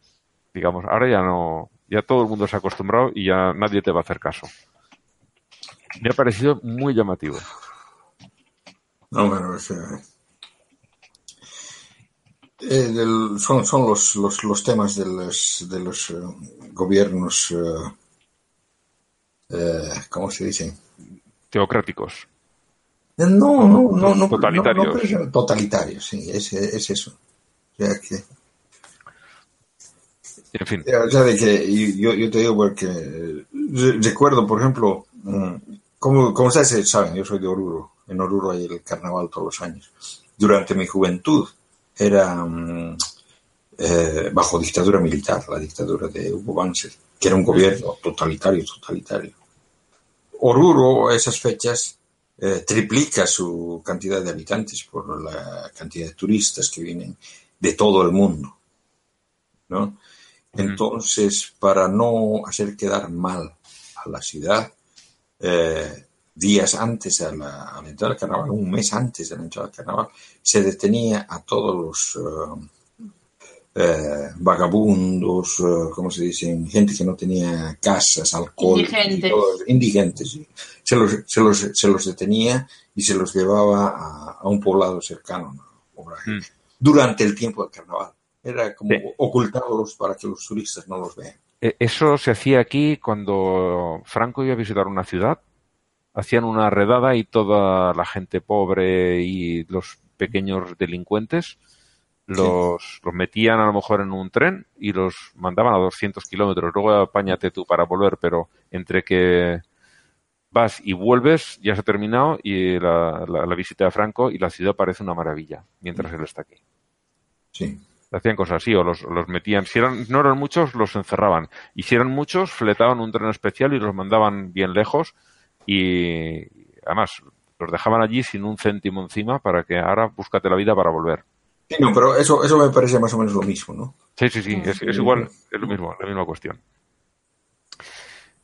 digamos, ahora ya no, ya todo el mundo se ha acostumbrado y ya nadie te va a hacer caso. Me ha parecido muy llamativo. No, bueno, es, eh, eh, del- son, son los, los, los temas de los, de los eh, gobiernos, eh, eh, ¿cómo se dice? Teocráticos. No, no, no, no. Totalitarios. no, no, pero- totalitarios, sí, es, es eso. O sea, que, En fin. sea, de que yo, yo te digo porque eh, re- recuerdo, por ejemplo, mm, como, como ustedes saben, yo soy de Oruro. En Oruro hay el carnaval todos los años. Durante mi juventud era eh, bajo dictadura militar, la dictadura de Hugo Banzer, que era un gobierno totalitario, totalitario. Oruro, a esas fechas, eh, triplica su cantidad de habitantes por la cantidad de turistas que vienen de todo el mundo. ¿no? Entonces, para no hacer quedar mal a la ciudad, eh, días antes a la, a la entrada del carnaval, un mes antes de la entrada del carnaval, se detenía a todos los eh, eh, vagabundos, eh, ¿cómo se dicen? Gente que no tenía casas, alcohol. Indigentes. indigentes, sí. Se los, se, los, se los detenía y se los llevaba a, a un poblado cercano, Mm. durante el tiempo del carnaval. Era como Sí. ocultarlos para que los turistas no los vean. Eh, Eso se hacía aquí cuando Franco iba a visitar una ciudad. Hacían una redada y toda la gente pobre y los pequeños delincuentes los, los metían a lo mejor en un tren y los mandaban a 200 kilómetros. Luego apáñate tú para volver, pero entre que vas y vuelves ya se ha terminado y la, la- la visita de Franco y la ciudad parece una maravilla mientras él está aquí. Sí. hacían cosas así o los, los metían. Si eran no eran muchos los encerraban. Y si eran muchos fletaban un tren especial y los mandaban bien lejos y además los dejaban allí sin un céntimo encima para que ahora búscate la vida para volver. Sí, no, pero eso, eso me parece más o menos lo mismo, ¿no? sí sí sí es, es igual es lo mismo la misma cuestión.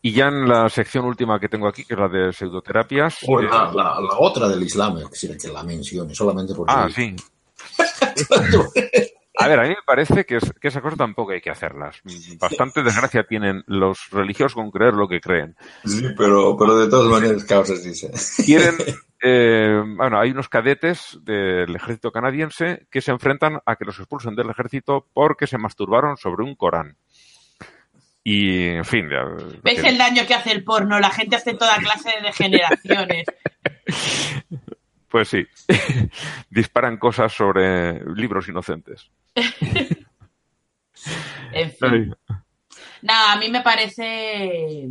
Y ya en la sección última que tengo aquí que es la de pseudoterapias O eh, la, la- la otra del Islam, que la mencione, solamente porque... ah sí A ver, a mí me parece que, es, que esa cosa tampoco hay que hacerlas. Bastante desgracia tienen los religiosos con creer lo que creen. Sí, pero, pero de todas maneras, causas dice. Quieren, eh, bueno, hay unos cadetes del ejército canadiense que se enfrentan a que los expulsen del ejército porque se masturbaron sobre un Corán. Y, en fin. ya- ¿Ves el daño que hace el porno? La gente hace toda clase de degeneraciones. Pues sí. Disparan cosas sobre libros inocentes. En fin. Nada, a mí me parece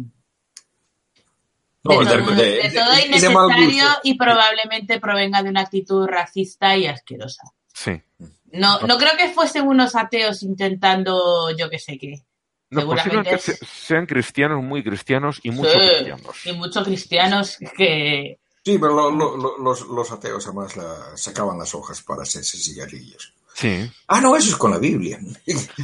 No, de, todo, de- de de- innecesario y probablemente provenga de una actitud racista y asquerosa. Sí. No, no creo que fuesen unos ateos intentando yo qué sé qué. No, Seguramente es- sean cristianos, muy cristianos y muchos Sí, cristianos. y muchos cristianos que... Sí, pero lo- lo- lo- los, los ateos además la- sacaban las hojas para hacerse cigarrillos. Sí. Ah, no, eso es con la Biblia.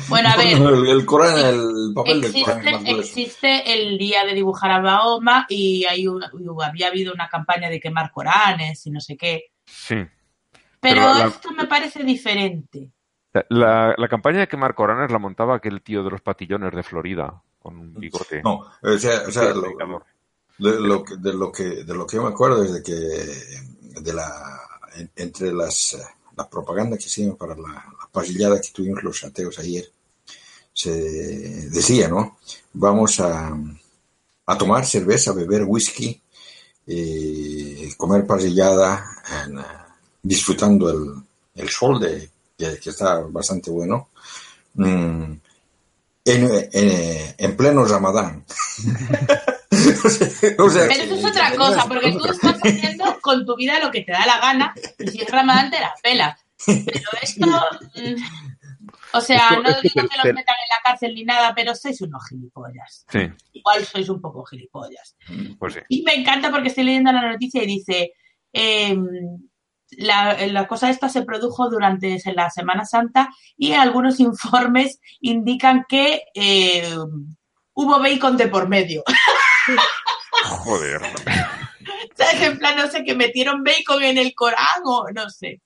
Bueno, a ver, El, el Corán, el papel del Corán existe, existe el día de dibujar a Mahoma y hay un- había habido una campaña de quemar Coranes y no sé qué. Sí. Pero, Pero la- esto me parece diferente. La, la campaña de quemar Coranes la montaba aquel tío de los patillones de Florida, con un bigote. No, o sea, o sea, Sí, lo- predicador. de, lo que, de, lo que, de lo que yo me acuerdo es de que de la, en- entre las, eh, la propaganda que hicimos para la, la pasillada que tuvimos los ateos ayer, se decía, ¿no? Vamos a, a tomar cerveza, beber whisky, y comer pasillada, en, eh, disfrutando el, el sol de, que, está bastante bueno, mm, en, en pleno Ramadán. O sea, Pero eso es otra cosa, porque tú estás haciendo con tu vida lo que te da la gana y si es Ramadán te la pela. Pero esto... mm, O sea, Esto- no esto digo que los metan en la cárcel ni nada, pero sois unos gilipollas. Sí, Igual sois un poco gilipollas. pues sí. Y me encanta porque estoy leyendo la noticia y dice, em, la, la cosa esta se produjo durante la Semana Santa y algunos informes indican que em, hubo bacon de por medio. Joder. ¿Sabes? En plan, no sé, que metieron bacon en el Corán o no sé.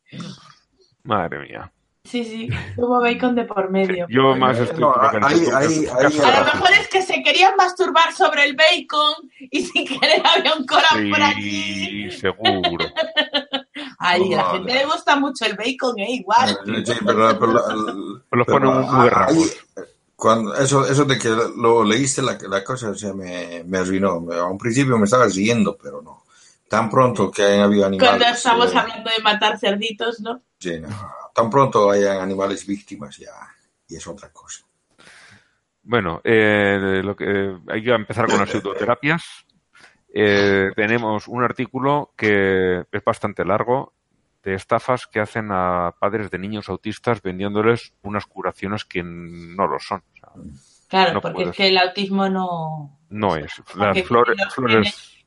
Madre mía. Sí, sí, hubo bacon de por medio. Yo más estoy No, ahí- que- ahí- A lo mejor es que se querían masturbar sobre el bacon y sin querer había un Corán por allí. Sí, seguro. Ay, a la gente le gusta mucho el bacon, ¿eh? Igual. Sí, pero- pero el- Los pero ponen muy berracos. Cuando eso, eso de que lo leíste la, la cosa, o sea, me, me arruinó. Me- A un principio me estaba riendo, pero no. Tan pronto que hayan habido animales. Cuando estamos eh, hablando de matar cerditos, ¿no? sí, no. Tan pronto hayan animales víctimas ya, y es otra cosa. Bueno, eh, lo que, hay que empezar con las pseudoterapias. Eh, tenemos un artículo que es bastante largo de estafas que hacen a padres de niños autistas vendiéndoles unas curaciones que no lo son. O sea, Claro, No porque puedes. es que el autismo no. no es. Las flores, flores,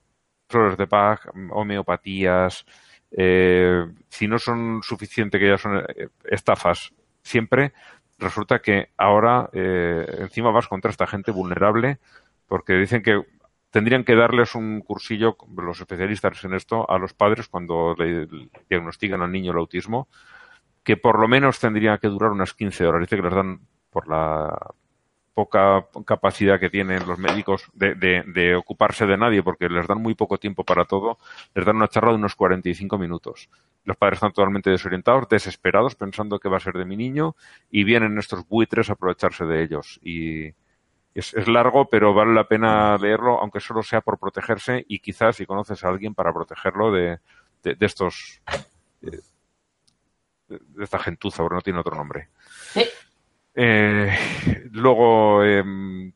flores de Bach, homeopatías, eh, si no son suficiente que ya son eh, estafas siempre, resulta que ahora eh, encima vas contra esta gente vulnerable porque dicen que tendrían que darles un cursillo, los especialistas en esto, a los padres cuando le diagnostican al niño el autismo, que por lo menos tendría que durar unas 15 horas. Dice que les dan por la poca capacidad que tienen los médicos de, de- de ocuparse de nadie porque les dan muy poco tiempo para todo, les dan una charla de unos 45 minutos. Los padres están totalmente desorientados, desesperados, pensando que va a ser de mi niño y vienen estos buitres a aprovecharse de ellos. Y es, es largo, pero vale la pena leerlo, aunque solo sea por protegerse y quizás si conoces a alguien para protegerlo de, de- de estos... de de esta gentuza, porque no tiene otro nombre. Sí. Eh, luego, em,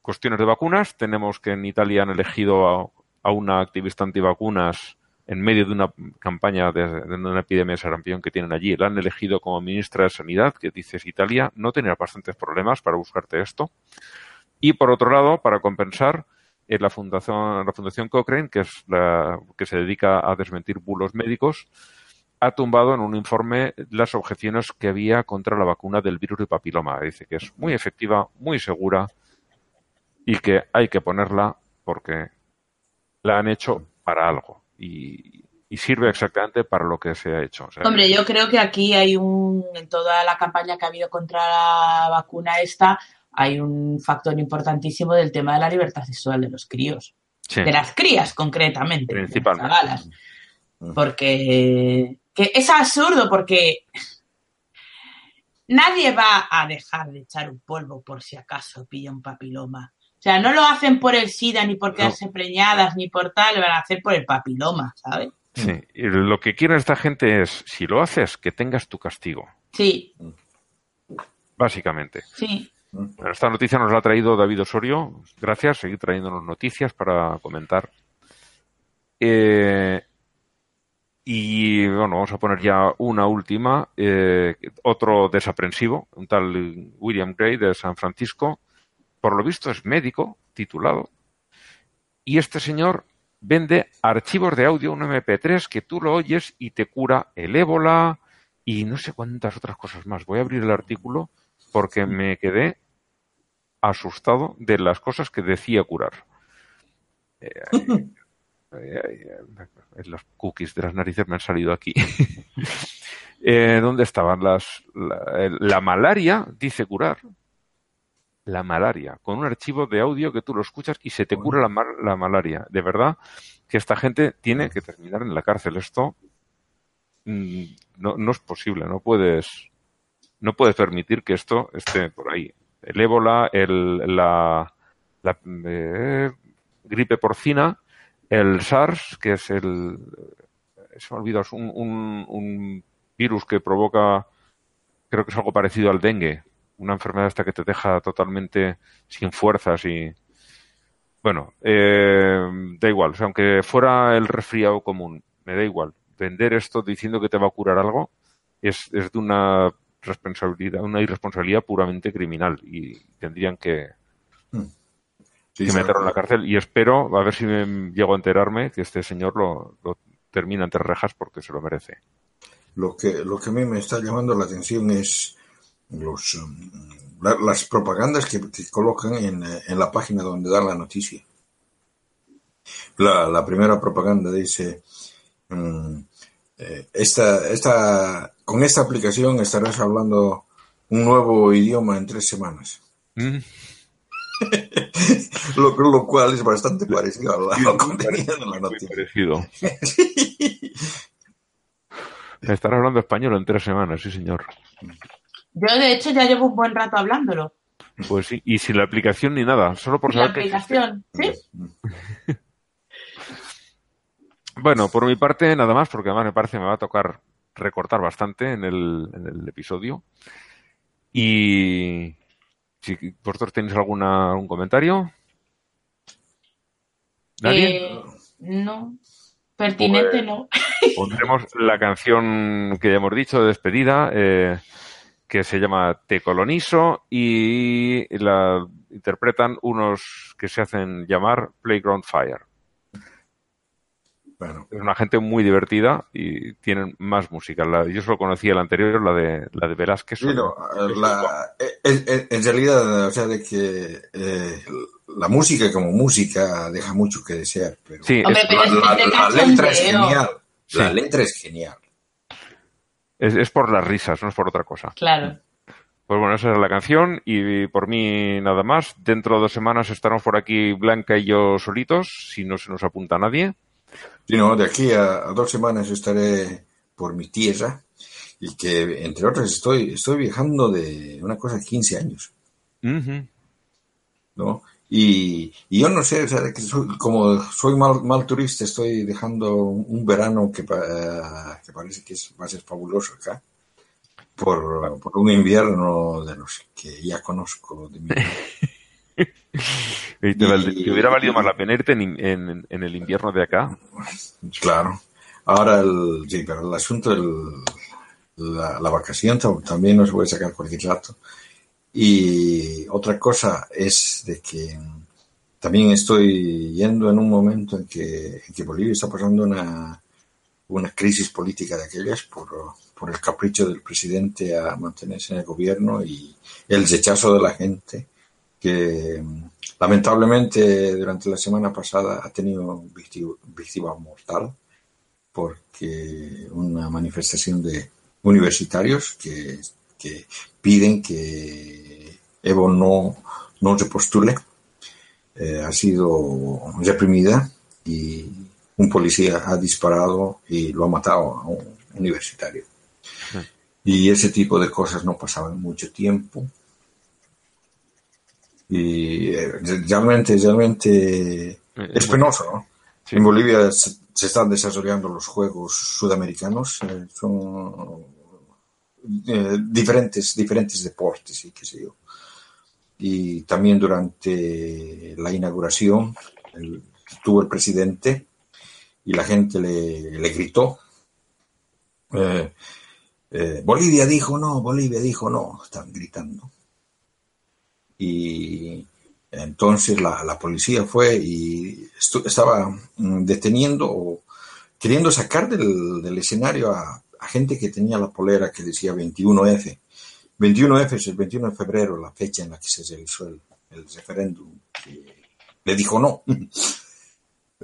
cuestiones de vacunas. Tenemos que en Italia han elegido a, a una activista antivacunas en medio de una campaña de, de una epidemia de sarampión que tienen allí. La han elegido como ministra de Sanidad, que dices Italia no tenía bastantes problemas para buscarte esto. Y por otro lado, para compensar, eh, la fundación, la fundación Cochrane, que es la que se dedica a desmentir bulos médicos, ha tumbado en un informe las objeciones que había contra la vacuna del virus de papiloma. Dice que es muy efectiva, muy segura y que hay que ponerla porque la han hecho para algo. Y, sirve exactamente para lo que se ha hecho. Hombre, yo creo que aquí hay un, en toda la campaña que ha habido contra la vacuna esta, hay un factor importantísimo del tema de la libertad sexual de los críos. sí, De las crías, concretamente. de las Principalmente. chavalas. Porque que es absurdo, porque nadie va a dejar de echar un polvo por si acaso pilla un papiloma. O sea, no lo hacen por el SIDA, ni por quedarse preñadas, ni por tal, lo van a hacer por el papiloma, ¿sabes? sí. Y lo que quiere esta gente es, si lo haces, que tengas tu castigo, Sí, básicamente. sí. Bueno, esta noticia nos la ha traído David Osorio. Gracias, seguid trayéndonos noticias para comentar. Eh, y bueno, vamos a poner ya una última. eh, otro desaprensivo, un tal William Gray de San Francisco. Por lo visto es médico, titulado. Y este señor vende archivos de audio, un MP3, que tú lo oyes y te cura el ébola y no sé cuántas otras cosas más. Voy a abrir el artículo porque me quedé asustado de las cosas que decía curar. Eh, los cookies de las narices me han salido aquí. Eh, ¿Dónde estaban las? La, malaria dice curar. La malaria, con un archivo de audio que tú lo escuchas y se te cura la, la malaria. De verdad que esta gente tiene que terminar en la cárcel. Esto mm, no, no es posible, no puedes, no puedes permitir que esto esté por ahí. El ébola, el, la, la eh, gripe porcina, el SARS, que es el, se me ha olvidado, es un, un, un virus que provoca, creo que es algo parecido al dengue, una enfermedad esta que te deja totalmente sin fuerzas y, bueno, eh, da igual, o sea, aunque fuera el resfriado común, me da igual. Vender esto diciendo que te va a curar algo es, es de una responsabilidad, una irresponsabilidad puramente criminal y tendrían que, Sí, que sí. meterlo en la cárcel y espero, a ver si me llego a enterarme, que este señor lo, lo termina entre rejas porque se lo merece. Lo que, lo que a mí me está llamando la atención es los, um, la- las propagandas que, que colocan en, eh, en la página donde dan la noticia. La, la primera propaganda dice, mm, eh, esta, esta, con esta aplicación estarás hablando un nuevo idioma en tres semanas. Mm, Lo, lo cual es bastante parecido al contenido de la Muy noticia. parecido. Estará hablando español en tres semanas, sí señor. Yo, de hecho, ya llevo un buen rato hablándolo. Pues sí, y sin la aplicación ni nada, solo por Y la saber que aplicación, ¿sí? Bueno, por mi parte, nada más, porque además me parece que me va a tocar recortar bastante en el, en el episodio. Y si vosotros tenéis alguna, algún comentario. ¿Nadie? Eh, no. Pertinente, Pues- no. Pondremos la canción que ya hemos dicho de despedida, eh, que se llama Te colonizo y la interpretan unos que se hacen llamar Playground Fire. Es una gente muy divertida y tienen más música. La- yo solo conocía la anterior, la de la de Velázquez. Sí, no, la- en, en- realidad, o sea, de que eh, la música como música deja mucho que desear, pero Sí, Hombre, es, pero es la, de la- la letra es genial. La letra es genial. es- es por las risas, no es por otra cosa. Claro. Pues bueno, esa es la canción y por mí nada más. Dentro de dos semanas estaremos por aquí Blanca y yo solitos, si no se nos apunta nadie. Sí, no, de aquí a, a dos semanas estaré por mi tierra y que, entre otras, estoy, estoy viajando de una cosa de 15 años. ¿no? Y, y yo no sé, o sea, que soy- como soy mal, mal turista, estoy dejando un, verano que, pa- que parece que es, va a ser fabuloso acá, por, por un invierno de los que ya conozco de mi Y te, Y- te hubiera valido más la pena irte en, en- en el invierno de acá. Claro. Ahora, el, sí, pero el asunto del la, la vacación tam- también no se puede sacar cualquier rato. Y otra cosa es de que también estoy yendo en un momento en que, en que Bolivia está pasando una, una crisis política de aquellas por, por el capricho del presidente a mantenerse en el gobierno y el rechazo de la gente que lamentablemente durante la semana pasada ha tenido víctima, mortal porque una manifestación de universitarios que, que piden que Evo no, no se postule eh, ha sido reprimida y un policía ha disparado y lo ha matado a un universitario. Y ese tipo de cosas no pasaban mucho tiempo. Y eh, realmente, realmente es penoso, ¿no? En Bolivia se, se están desarrollando los Juegos Sudamericanos, eh, son eh, diferentes, diferentes deportes y qué sé yo. Y también durante la inauguración el- estuvo el presidente y la gente le, le gritó. eh, eh, Bolivia dijo no, Bolivia dijo no, están gritando. Y entonces la, la policía fue y estaba mm, deteniendo o queriendo sacar del, del escenario a, gente que tenía la polera que decía 21F. 21F es el 21 de febrero, la fecha en la que se realizó el, el referéndum. le dijo no.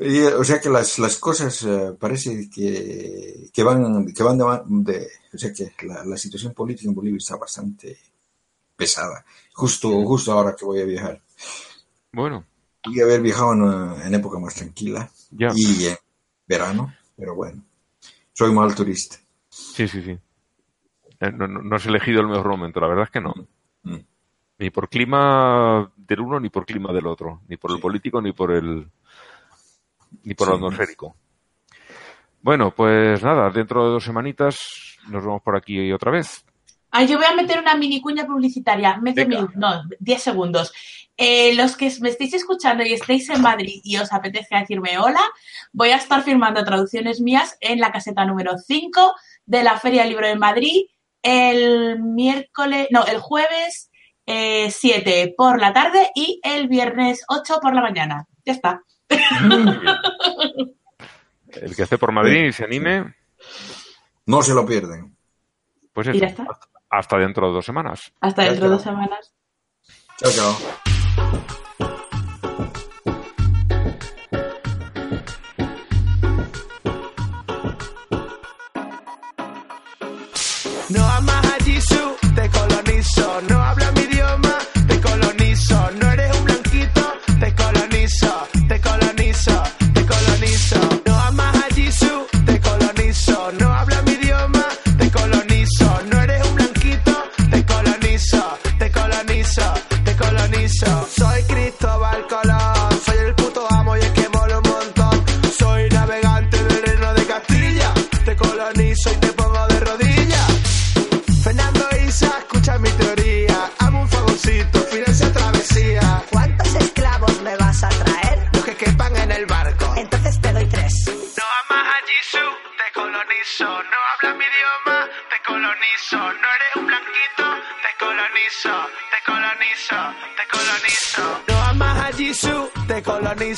Y, o sea que las, las cosas eh, parece que, que van, que van de, de- o sea que la, la situación política en Bolivia está bastante pesada. Justo, justo ahora que voy a viajar. Bueno, Podría haber viajado en, en época más tranquila ya. y en verano, pero bueno, soy mal turista. Sí, sí, sí. Eh, No, no- no has elegido el mejor momento, la verdad es que no. Mm. Ni por clima del uno ni por clima del otro. Ni por el político ni por el ni por Sí. el atmosférico. Bueno, pues nada, dentro de dos semanitas nos vemos por aquí otra vez. Ay, yo voy a meter una mini cuña publicitaria, medio minuto, no, 10 segundos. Eh, los que me estéis escuchando y estéis en Madrid y os apetezca decirme hola, voy a estar firmando traducciones mías en la caseta número 5 de la Feria del Libro de Madrid el miércoles, no, el jueves eh, 7 por la tarde y el viernes 8 por la mañana. Ya está. El que esté por Madrid y se anime, No se lo pierden. pues Y eso, ya está. Hasta dentro de dos semanas. Hasta dentro de dos semanas. Chao, chao.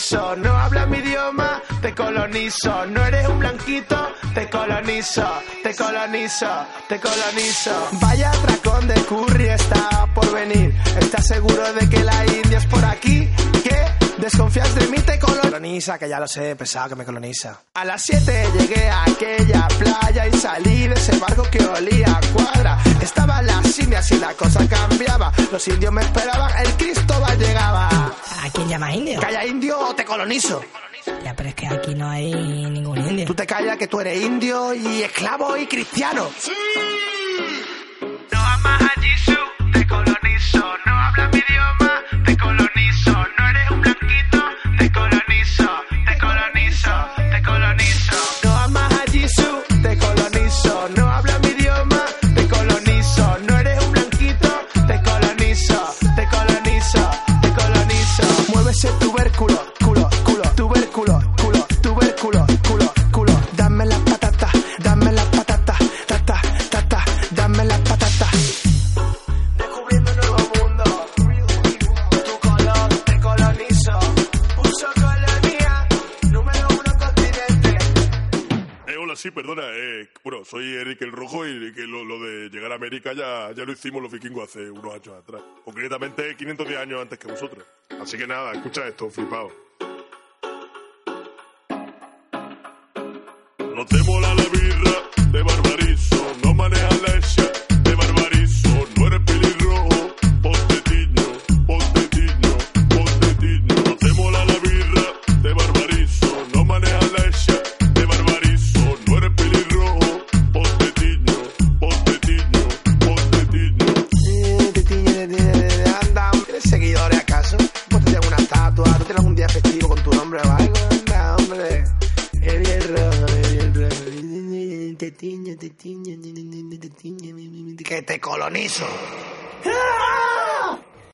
No hablas mi idioma, te colonizo. No eres un blanquito, te colonizo. Te colonizo, te colonizo. Vaya atracón de curry está por venir. ¿Estás seguro de que la India es por aquí? ¿Qué? ¿Desconfías de mí? Te coloniza, que ya lo sé, pesado que me coloniza. A las 7 llegué a aquella playa y salí de ese barco que olía a cuadra. Estaban las indias y la cosa cambiaba. Los indios me esperaban, el Cristóbal llegaba. ¿A quién llama indio? Calla indio o te colonizo. Ya, pero es que aquí no hay ningún indio. Tú te callas que tú eres indio y esclavo y cristiano. No amas a Jisoo, te colonizo. No perdona. Eh, bueno, soy Eric el Rojo y que lo, de llegar a América ya, ya lo hicimos los vikingos hace unos años atrás. Concretamente 510 años antes que vosotros. Así que nada, escucha esto, flipado. No te mola la birra, te barbarizo. No manejas leche, te colonizo. ¡Ah!